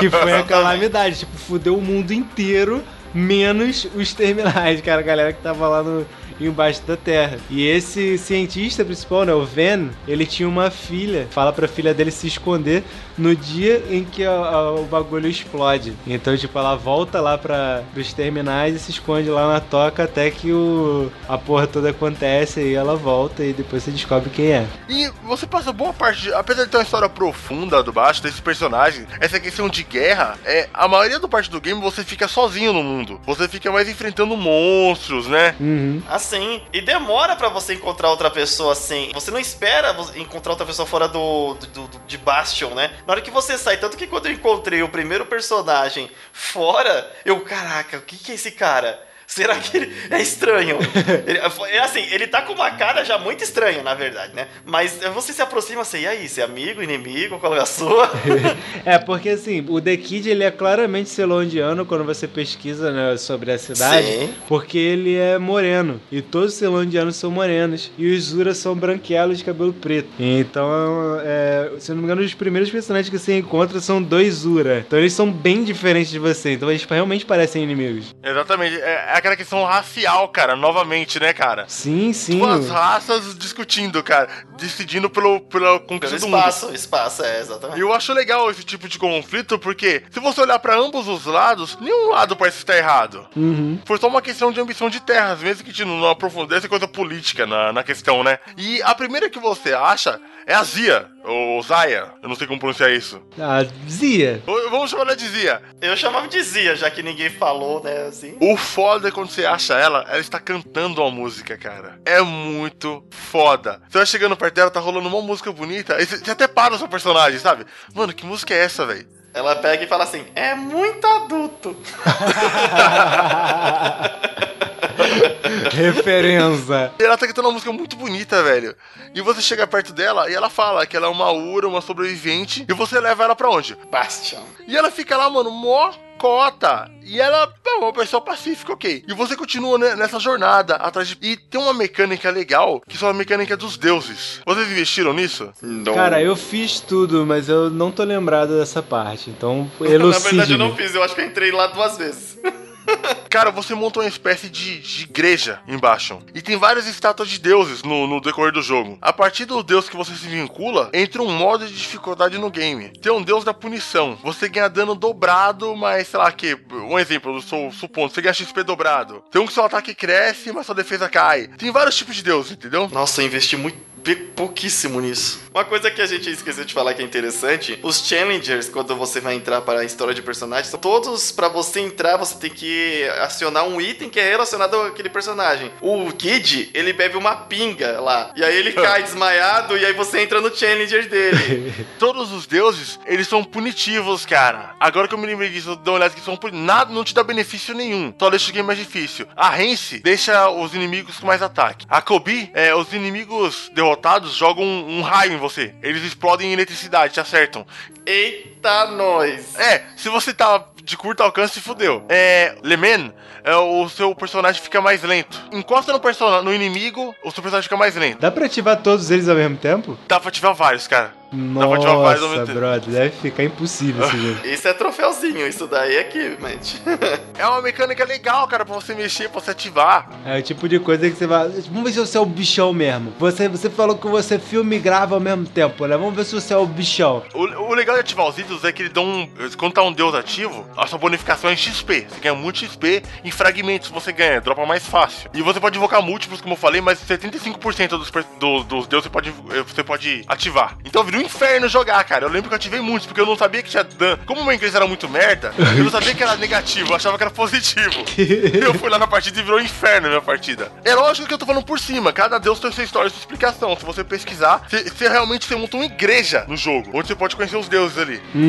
que foi a calamidade. Tipo, fudeu o mundo inteiro, menos os terminais, cara. A galera que tava lá no, embaixo da terra. E esse cientista principal, né, o Ven, ele tinha uma filha. Fala pra filha dele se esconder no dia em que a- a- o bagulho explode. Então, tipo, ela volta lá para os terminais e se esconde lá na toca até que o, a porra toda acontece e ela volta e depois você descobre quem é. E você passa boa parte, de- apesar de ter uma história profunda do baixo desse personagem, essa questão de guerra, é a maioria do parte do game você fica sozinho no mundo. Você fica mais enfrentando monstros, né? Uhum. Assim, e demora pra você encontrar outra pessoa assim. Você não espera encontrar outra pessoa fora do, do, do- de Bastion, né? Na hora que você sai, tanto que quando eu encontrei o primeiro personagem fora, eu, caraca, o que que é esse cara? Será que ele é estranho? Ele, é assim, ele tá com uma cara já muito estranha, na verdade, né? Mas você se aproxima assim, e aí, você é amigo, inimigo, qual é a sua? É, porque assim, o The Kid ele é claramente celondiano quando você pesquisa né, sobre a cidade, Sim. porque ele é moreno. E todos os celondianos são morenos. E os Zura são branquelos de cabelo preto. Então, é, se eu não me engano, os primeiros personagens que você encontra são dois Zura. Então eles são bem diferentes de você. Então eles realmente parecem inimigos. Exatamente. É, é aquela questão racial, cara, novamente, né, cara? Sim, sim. Tipo, as raças discutindo, cara, decidindo pelo, pela Pelo conquista do mundo. espaço, espaço, é, exatamente. E eu acho legal esse tipo de conflito, porque se você olhar pra ambos os lados, nenhum lado parece estar errado. Uhum. Foi só uma questão de ambição de terras, mesmo que a gente não aprofundesse coisa política na, na questão, né? E a primeira que você acha é a Zia, ou Zaya, eu não sei como pronunciar isso. Ah, Zia. Ou- Vamos chamar ela de Zia. Eu chamava de Zia, já que ninguém falou, né, assim. O foda é quando você acha ela, ela está cantando uma música, cara. É muito foda. Você vai chegando perto dela, tá rolando uma música bonita, você você até para o seu personagem, sabe? Mano, que música é essa, velho? Ela pega e fala assim: é muito adulto. Referência. E ela tá cantando uma música muito bonita, velho. E você chega perto dela e ela fala que ela é uma ura, uma sobrevivente, e você leva ela pra onde? Bastian. E ela fica lá, mano, mó cota. E ela é uma pessoa pacífica, ok. E você continua nessa jornada atrás de. E tem uma mecânica legal, que são a mecânica dos deuses. Vocês investiram nisso? Cara, eu fiz tudo, mas eu não tô lembrado dessa parte. Então, Na verdade, eu elucide não fiz, eu acho que eu entrei lá duas vezes. Cara, você monta uma espécie de, de igreja embaixo. E tem várias estátuas de deuses no, no decorrer do jogo. A partir do deus que você se vincula, entra um modo de dificuldade no game. Tem um deus da punição. Você ganha dano dobrado, mas sei lá que. Um exemplo, eu sou supondo, você ganha XP dobrado. Tem um que seu ataque cresce, mas sua defesa cai. Tem vários tipos de deuses, entendeu? Nossa, eu investi muito pouquíssimo nisso. Uma coisa que a gente esqueceu de falar que é interessante, os challengers, quando você vai entrar para a história de personagens, são todos para você entrar, você tem que acionar um item que é relacionado àquele personagem. O Kid, ele bebe uma pinga lá, e aí ele cai desmaiado e aí você entra no challenger dele. Todos os deuses, eles são punitivos, cara. Agora que eu me lembrei disso, dou uma olhada que são puni- nada não te dá benefício nenhum. Só deixa o game mais difícil. A Rence deixa os inimigos com mais ataque. A Kobe, é, os inimigos derrotados jogam um, um raio em você. Eles explodem em eletricidade, te acertam. Eita, nós! É, se você tá de curto alcance, fudeu. É, Leman, é, o seu personagem fica mais lento. Encosta no, persona, no inimigo, o seu personagem fica mais lento. Dá pra ativar todos eles ao mesmo tempo? Dá pra ativar vários, cara. Dá pra ativar vários ao Nossa, mesmo tempo. brother, deve ficar impossível esse jogo. Isso é troféuzinho, isso daí é mente. É uma mecânica legal, cara, pra você mexer, pra você ativar. É o tipo de coisa que você vai. Vamos ver se você é o bichão mesmo. Você, você falou que você filma e grava ao mesmo tempo, né? Vamos ver se você é o bichão. O, o legal de ativar os itens é que ele dá um. Quando tá um deus ativo, a sua bonificação é em XP. Você ganha muito XP em fragmentos você ganha, dropa mais fácil. E você pode invocar múltiplos, como eu falei, mas 75% dos, per- do- dos deuses você pode, você pode ativar. Então vira um inferno jogar, cara. Eu lembro que eu ativei muitos, porque eu não sabia que tinha dano. Como o meu inglês era muito merda, eu não sabia que era negativo, eu achava que era positivo. eu fui lá na partida e virou um inferno a minha partida. É lógico que eu tô falando por cima, cada deus tem sua história, sua explicação. Se você pesquisar, você, você realmente você monta uma igreja no jogo, onde você pode conhecer os deuses ali. Uhum.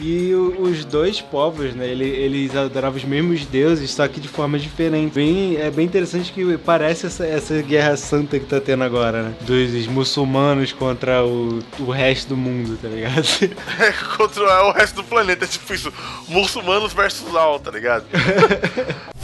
E o- os dois povos, né? ele- Eles adoravam os mesmos deuses, só que de forma diferente. Bem, é bem interessante que parece essa, essa guerra santa que tá tendo agora, né? Dos muçulmanos contra o, o resto do mundo, tá ligado? É contra o resto do planeta, é tipo isso. Muçulmanos versus Al, tá ligado?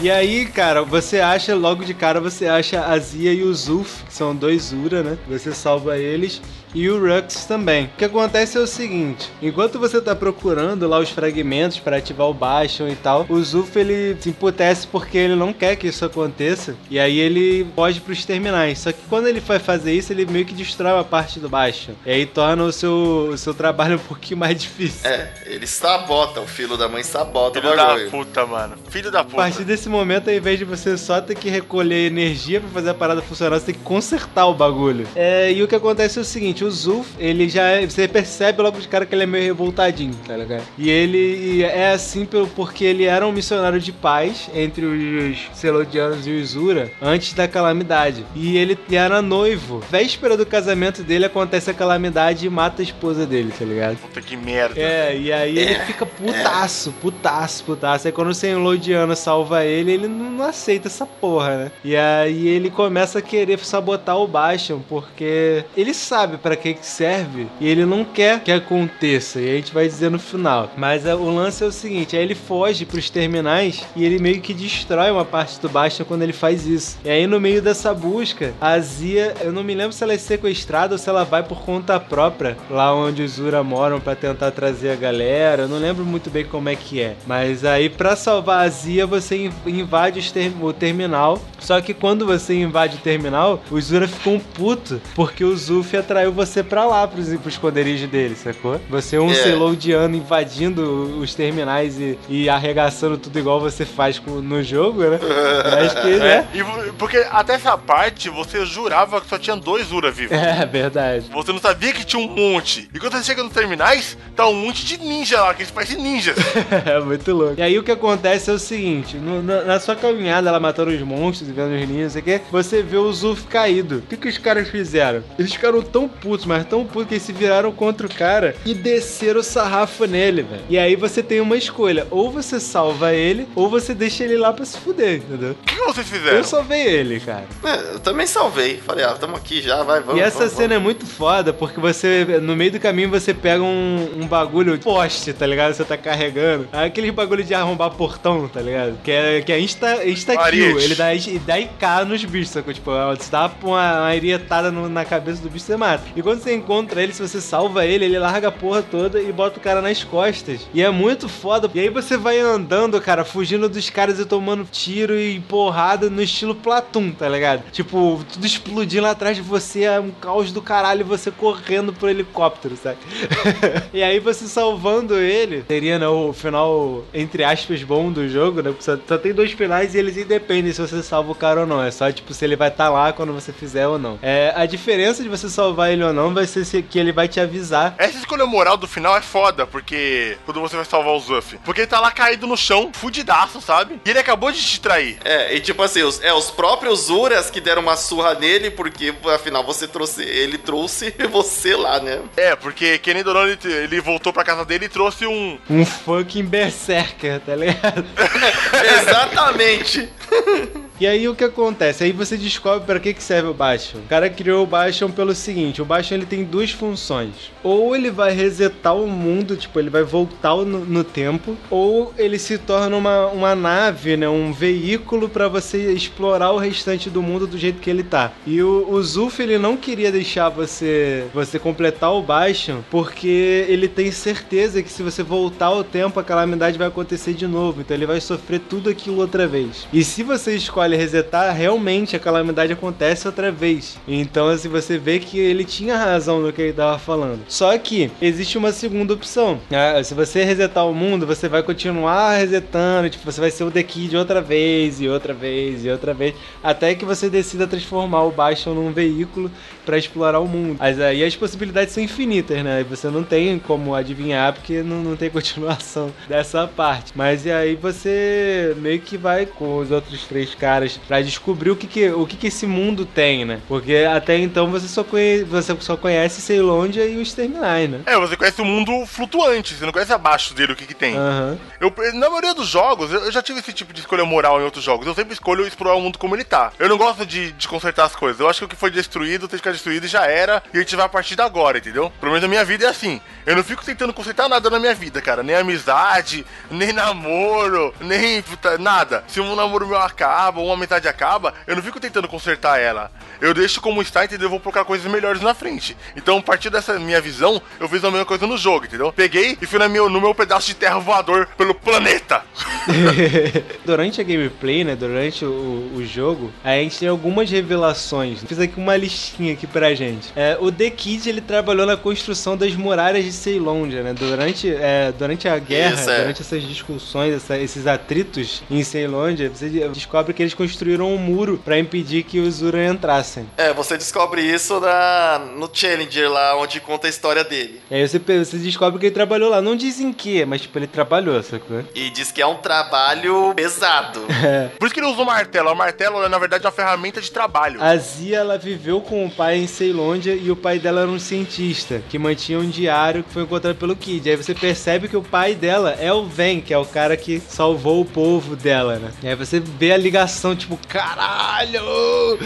E aí, cara, você acha, logo de cara, você acha a Zia e o Zulf, que são dois Ura, né? Você salva eles. E o Rux também. O que acontece é o seguinte: enquanto você tá procurando lá os fragmentos para ativar o Bastion e tal, o Zulf ele se emputece porque ele não quer que isso aconteça. E aí ele foge pros terminais. Só que quando ele vai fazer isso, ele meio que destrói uma parte do Bastion. E aí torna o seu, o seu trabalho um pouquinho mais difícil. É, ele sabota, o filho da mãe sabota o Filho da puta, mano. Filho da A puta. partir desse momento, ao invés de você só ter que recolher energia pra fazer a parada funcionar, você tem que consertar o bagulho. É, e o que acontece é o seguinte, o Zulf, ele já... Você percebe logo de cara que ele é meio revoltadinho, tá ligado? E ele é assim porque ele era um missionário de paz entre os Selodianos e os Ura antes da calamidade. E ele era noivo. Véspera do casamento dele, acontece a calamidade e mata a esposa dele, tá ligado? Puta que merda. É, e aí ele fica putaço, putaço, putaço. Aí quando o Senlodiano salva ele, ele não, não aceita essa porra, né? E aí ele começa a querer sabotar o Bastion, porque ele sabe, pra que que serve e ele não quer que aconteça. E a gente vai dizer no final. Mas é, o lance é o seguinte, aí ele foge pros terminais e ele meio que destrói uma parte do Bastion quando ele faz isso. E aí no meio dessa busca, a Zia, eu não me lembro se ela é sequestrada ou se ela vai por conta própria lá onde os Zura moram pra tentar trazer a galera. Eu não lembro muito bem como é que é. Mas aí pra salvar a Zia, você in- invade os ter- o terminal. Só que quando você invade o terminal, os Zura ficam puto porque o Zuf atraiu você pra lá, pros, pros esconderijos dele, sacou? Você é um É. Celoadiano invadindo os terminais e, e arregaçando tudo igual você faz com- no jogo, né? Acho que, né? E vo- porque até essa parte você jurava que só tinha dois Ura vivos. É, verdade. Você não sabia que tinha um monte. E quando você chega nos terminais, tá um monte de ninja lá, que eles parecem ninjas. É muito louco. E aí o que acontece é o seguinte: no- na, na sua caminhada, ela matando os monstros e vendo os ninjas, não sei o quê, você vê o Zuf caído. O que, que os caras fizeram? Eles ficaram tão putos, mas tão putos que eles se viraram contra o cara e desceram o sarrafo nele, velho. E aí você tem uma escolha: ou você salva ele, ou você deixa ele lá pra se fuder, entendeu? O que, vocês fizeram? Eu salvei ele, cara. É, eu também salvei. Falei, ah, tamo aqui já, vai, vamos. e essa vamos, cena é muito foda, porque você, no meio do caminho, você pega um, um bagulho poste, tá ligado? Você tá carregando. É Aquele bagulho de arrombar portão, tá ligado? Que é, que é insta, insta kill. Ele dá, e dá IK nos bichos, sacou? Tipo, você dá uma, uma irietada no- na cabeça do bicho, você mata. E quando você encontra ele, se você salva ele, ele larga a porra toda e bota o cara nas costas. E é muito foda. E aí você vai andando, cara, fugindo dos caras e tomando tiro e porrada no estilo Platum, tá ligado? Tipo, tudo explodindo lá atrás de você, é um caos do caralho, você correndo pro helicóptero, sabe? e aí você salvando ele, seria né, o final, entre aspas, bom do jogo, né? Só, só tem dois finais e eles independem se você salva o cara ou não. É só, tipo, se ele vai estar lá quando você fizer ou não. É, a diferença de você salvar ele ou não vai ser se- que ele vai te avisar Essa escolha moral do final é foda, porque quando você vai salvar o Zuff. Porque ele tá lá caído no chão, fudidaço, sabe? E ele acabou de te trair. É, e tipo assim, os, é os próprios Uras que deram uma surra nele, porque afinal você trouxe. Ele trouxe você lá, né? É, porque querendo ou não, ele, ele voltou pra casa dele e trouxe um. um fucking berserker, tá ligado? Exatamente. E aí o que acontece? Aí você descobre para que, que serve o Bastion. O cara criou o Bastion pelo seguinte: o Bastion ele tem duas funções. Ou ele vai resetar o mundo, tipo, ele vai voltar no, no tempo, ou ele se torna uma, uma nave, né? Um veículo para você explorar o restante do mundo do jeito que ele tá. E o, o Zuf ele não queria deixar você você completar o Bastion, porque ele tem certeza que se você voltar ao tempo, a calamidade vai acontecer de novo. Então ele vai sofrer tudo aquilo outra vez. E se você escolhe resetar, realmente a calamidade acontece outra vez. Então, assim, você vê que ele tinha razão no que ele tava falando. Só que existe uma segunda opção. Ah, se você resetar o mundo, você vai continuar resetando, tipo, você vai ser o The Kid outra vez, e outra vez, e outra vez, até que você decida transformar o Bastion num veículo para explorar o mundo. Mas aí as possibilidades são infinitas, né? Você não tem como adivinhar porque não, não tem continuação dessa parte. Mas e aí você meio que vai com os outros três caras para descobrir o que que, o que que esse mundo tem, né? Porque até então você só conhece, você só conhece Ceilondia e os terminais, né? É, você conhece o mundo flutuante, você não conhece abaixo dele o que, que tem. Aham. Eu, na maioria dos jogos, eu já tive esse tipo de escolha moral em outros jogos. Eu sempre escolho explorar o mundo como ele tá. Eu não gosto de, de consertar as coisas. Eu acho que o que foi destruído tem que ficar destruído e já era. E a gente vai a partir de agora, entendeu? Pelo menos na minha vida é assim. Eu não fico tentando consertar nada na minha vida, cara. Nem amizade, nem namoro, nem puta, nada. Se um namoro meu acaba, uma amizade acaba, eu não fico tentando consertar ela. Eu deixo como está, entendeu? Eu vou procurar coisas melhores na frente. Então, a partir dessa minha visão, eu fiz a mesma coisa no jogo, entendeu? Peguei e fui na meu, no meu pedaço de terra voador pelo planeta. Durante a gameplay, né? Durante o, o jogo, a gente tem algumas revelações. Fiz aqui uma listinha aqui pra gente. É, o The Kid, ele trabalhou na construção das muralhas de Ceilondia, né? Durante, é, durante a guerra, Isso, é. durante essas discussões, essa- esses atritos em Ceilondia, você descobre que eles construíram um muro pra impedir que os Zura entrassem. É, você descobre isso na, no Challenger lá, onde conta a história dele. E aí você, você descobre que ele trabalhou lá. Não dizem que, mas tipo, ele trabalhou, sacou? E diz que é um trabalho pesado. Por isso que ele usa o martelo. O martelo é, na verdade, uma ferramenta de trabalho. A Zia, ela viveu com o pai em Ceilândia e o pai dela era um cientista que mantinha um diário que foi encontrado pelo Kid. Aí você percebe que o pai dela é o Ven, que é o cara que salvou o povo dela, né? E aí você vê a ligação, tipo, caralho!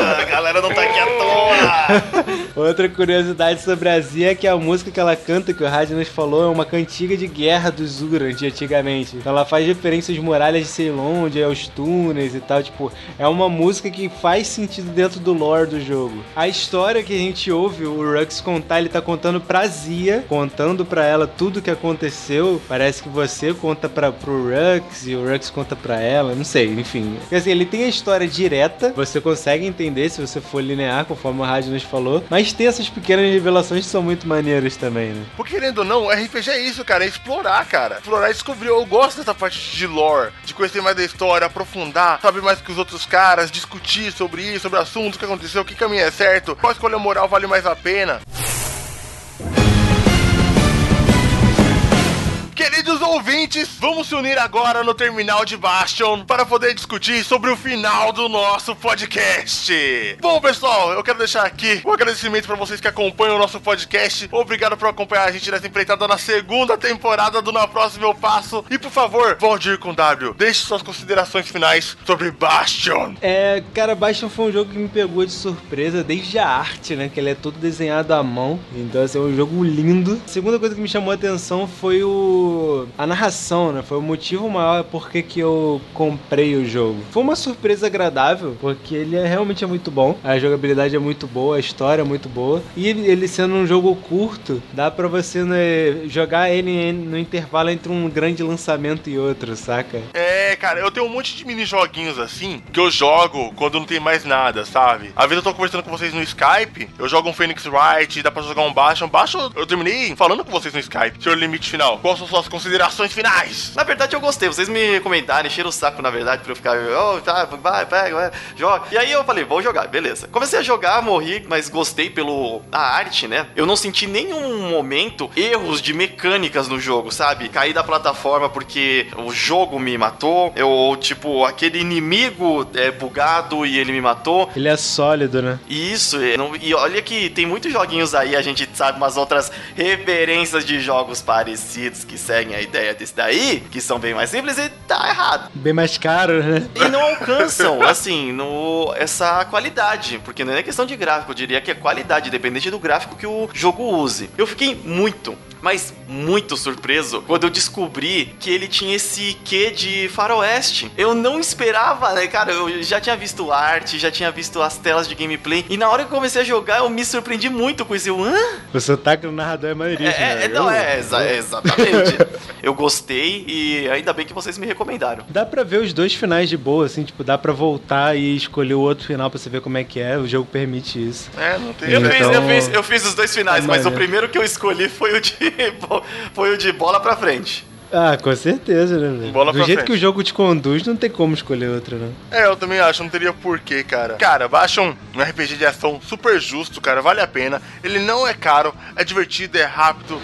Ah, a galera não tá aqui à toa. Outra curiosidade sobre a Zia é que a música que ela canta, que o Rádio nos falou, é uma cantiga de guerra dos Zura de antigamente. Então ela faz referências às muralhas de Ceylon, de aos túneis e tal. Tipo, é uma música que faz sentido dentro do lore do jogo. A história que a gente ouve o Rux contar, ele tá contando pra Zia, contando pra ela tudo que aconteceu. Parece que você conta pra, pro Rux e o Rux conta pra ela, não sei, enfim. Quer dizer, ele tem a história direta, você consegue entender se você for linear, conforme a Rádio nos falou, mas tem essas pequenas revelações que são muito maneiras também, né? Porque querendo ou não, RPG é isso, cara, é explorar, cara. Explorar e descobrir. Eu gosto dessa parte de lore, de conhecer mais da história, aprofundar, saber mais que os outros caras, discutir sobre isso, sobre assuntos, o que aconteceu, o que caminho é certo, qual escolha moral vale mais a pena. Queridos ouvintes, vamos se unir agora no terminal de Bastion para poder discutir sobre o final do nosso podcast. Bom, pessoal, eu quero deixar aqui um agradecimento para vocês que acompanham o nosso podcast. Obrigado por acompanhar a gente nessa empreitada na segunda temporada do Na Próxima Eu Passo. E por favor, Valdir com W, deixe suas considerações finais sobre Bastion. É, cara, Bastion foi um jogo que me pegou de surpresa desde a arte, né? Que ele é todo desenhado à mão. Então, assim, é um jogo lindo. A segunda coisa que me chamou a atenção foi o. a narração, né? Foi o motivo maior porque que eu comprei o jogo. Foi uma surpresa agradável, porque ele é, realmente é muito bom. A jogabilidade é muito boa, a história é muito boa. E ele sendo um jogo curto, dá pra você né, jogar ele no intervalo entre um grande lançamento e outro, saca? É, cara, eu tenho um monte de mini joguinhos assim que eu jogo quando não tem mais nada, sabe? Às vezes eu tô conversando com vocês no Skype, eu jogo um Phoenix Wright, dá pra jogar um Bastion. Bastion, eu terminei falando com vocês no Skype. Senhor Limite Final, quais são suas considerações finais? Na verdade, eu gostei. Vocês me comentaram, encheram o saco, na verdade, pra eu ficar, oh, tá, vai, pega, vai, joga. E aí eu falei, vou jogar, beleza. Comecei a jogar, morri, mas gostei pelo a arte, né? Eu não senti nenhum momento erros de mecânicas no jogo, sabe? Caí da plataforma porque o jogo me matou, eu, tipo, aquele inimigo é bugado e ele me matou. Ele é sólido, né? E Isso, é, não- e olha que tem muitos joguinhos aí, a gente sabe umas outras referências de jogos parecidos que seguem a ideia desse daí, que são bem mais simples e tá errado. Bem mais caro, né? E não alcançam, assim, no, essa qualidade, porque não é questão de gráfico, eu diria que é qualidade, independente do gráfico que o jogo use. Eu fiquei muito, mas muito surpreso quando eu descobri que ele tinha esse quê de faroeste. Eu não esperava, né, cara? Eu já tinha visto arte, já tinha visto as telas de gameplay, e na hora que eu comecei a jogar, eu me surpreendi muito com isso. Eu, hã? O sotaque do narrador é maneiríssimo. É, né? é, não, Eu- é, exa- é exatamente. eu gostei e ainda bem que vocês me recomendaram. Dá pra ver os dois finais de boa, assim, tipo, dá pra voltar e escolher o outro final pra você ver como é que é. O jogo permite isso. É, não tem. Eu, Então- fiz, eu, fiz, eu fiz os dois finais, É mas o primeiro que eu escolhi foi o de, foi o de bola pra frente. Ah, com certeza, né, velho? Bola Do jeito frente. que o jogo te conduz, não tem como escolher outro, né? É, eu também acho, não teria porquê, cara. Cara, baixa um, RPG de ação super justo, cara, vale a pena. Ele não é caro, é divertido, é rápido.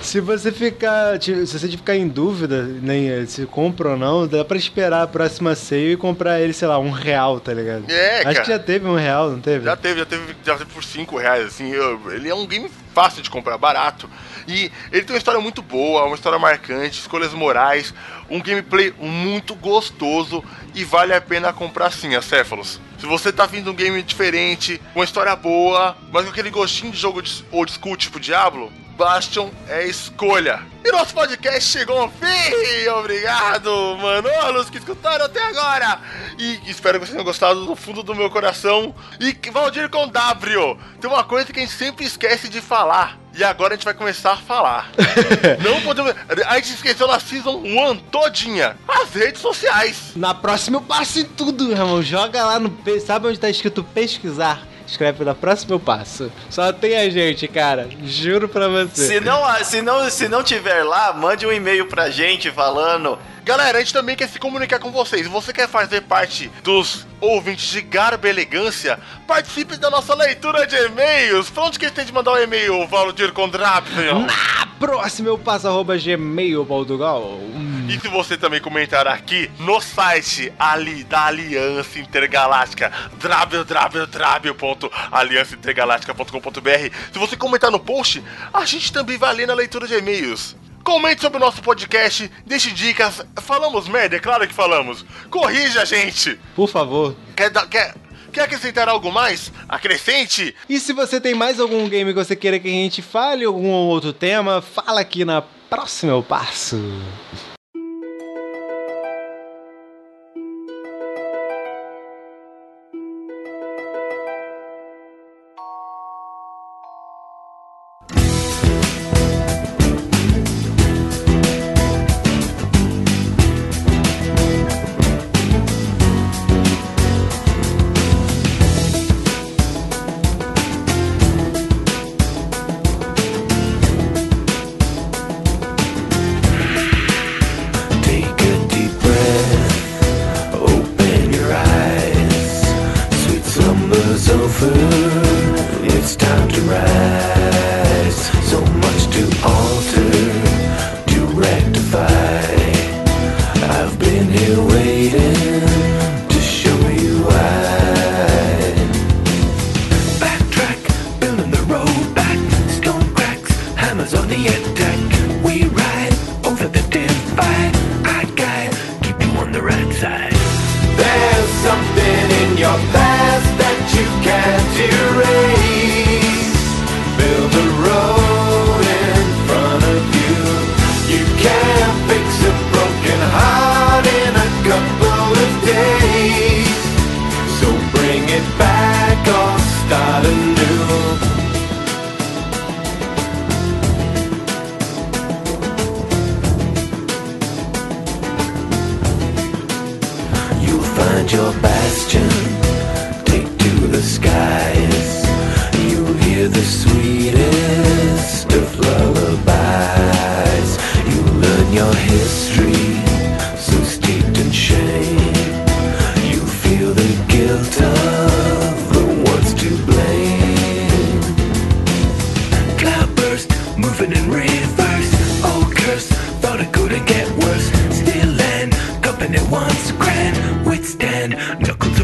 Se você ficar. Se você ficar em dúvida, nem eh, se compra ou não, dá pra esperar a próxima sale e comprar ele, sei lá, um real, tá ligado? É, Acho cara. que já teve um real, não teve? Já teve, já teve, já teve por 5 reais, assim. eu- ele é um game fácil de comprar, barato. E ele tem uma história muito boa, uma história marcante, escolhas morais, um gameplay muito gostoso e vale a pena comprar sim, acéfalos. Se você tá vindo um game diferente, uma história boa, mas com aquele gostinho de jogo de old school tipo Diablo, Bastion é escolha. E nosso podcast chegou ao fim! Obrigado, manolos que escutaram até agora! E espero que vocês tenham gostado do fundo do meu coração. E Valdir com W! Tem uma coisa que a gente sempre esquece de falar. E agora a gente vai começar a falar. Não podemos. A gente esqueceu na Season 1 todinha. As redes sociais. Na próxima eu passo em tudo, meu irmão. Joga lá no. Sabe onde tá escrito pesquisar? Escreve na próxima eu passo. Só tem a gente, cara. Juro pra você. Se não, se, não, se não tiver lá, mande um e-mail pra gente falando. Galera, a gente também quer se comunicar com vocês. Se você quer fazer parte dos ouvintes de Garba Elegância, participe da nossa leitura de e-mails. Pra onde que a gente tem de mandar um e-mail, Valdir Condrapio? Na próxima eu passo arroba gmail, Baldugal. E se você também comentar aqui no site ali da Aliança Intergaláctica, www.aliançaintergaláctica.com.br, se você comentar no post, a gente também vai ler na leitura de e-mails. Comente sobre o nosso podcast, deixe dicas. Falamos merda, é claro que falamos. Corrija a gente. Por favor. Quer, quer, quer acrescentar algo mais? Acrescente! E se você tem mais algum game que você queira que a gente fale, algum outro tema, fala aqui na próxima Eu Passo.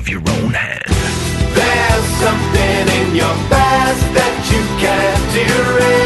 of your own hand. There's something in your past that you can't erase.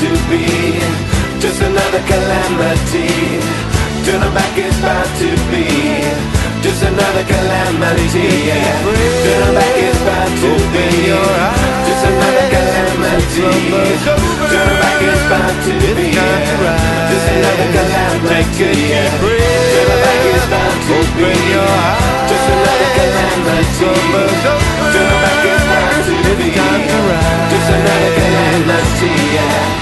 to be Just another calamity. Turning back is bound to be Just another calamity Yeah. Turning back is bound to be Just another calamity. Turning back is bound to be Just another calamity Turning back is bound to be Just another calamity. Turning back is bound to be Just another calamity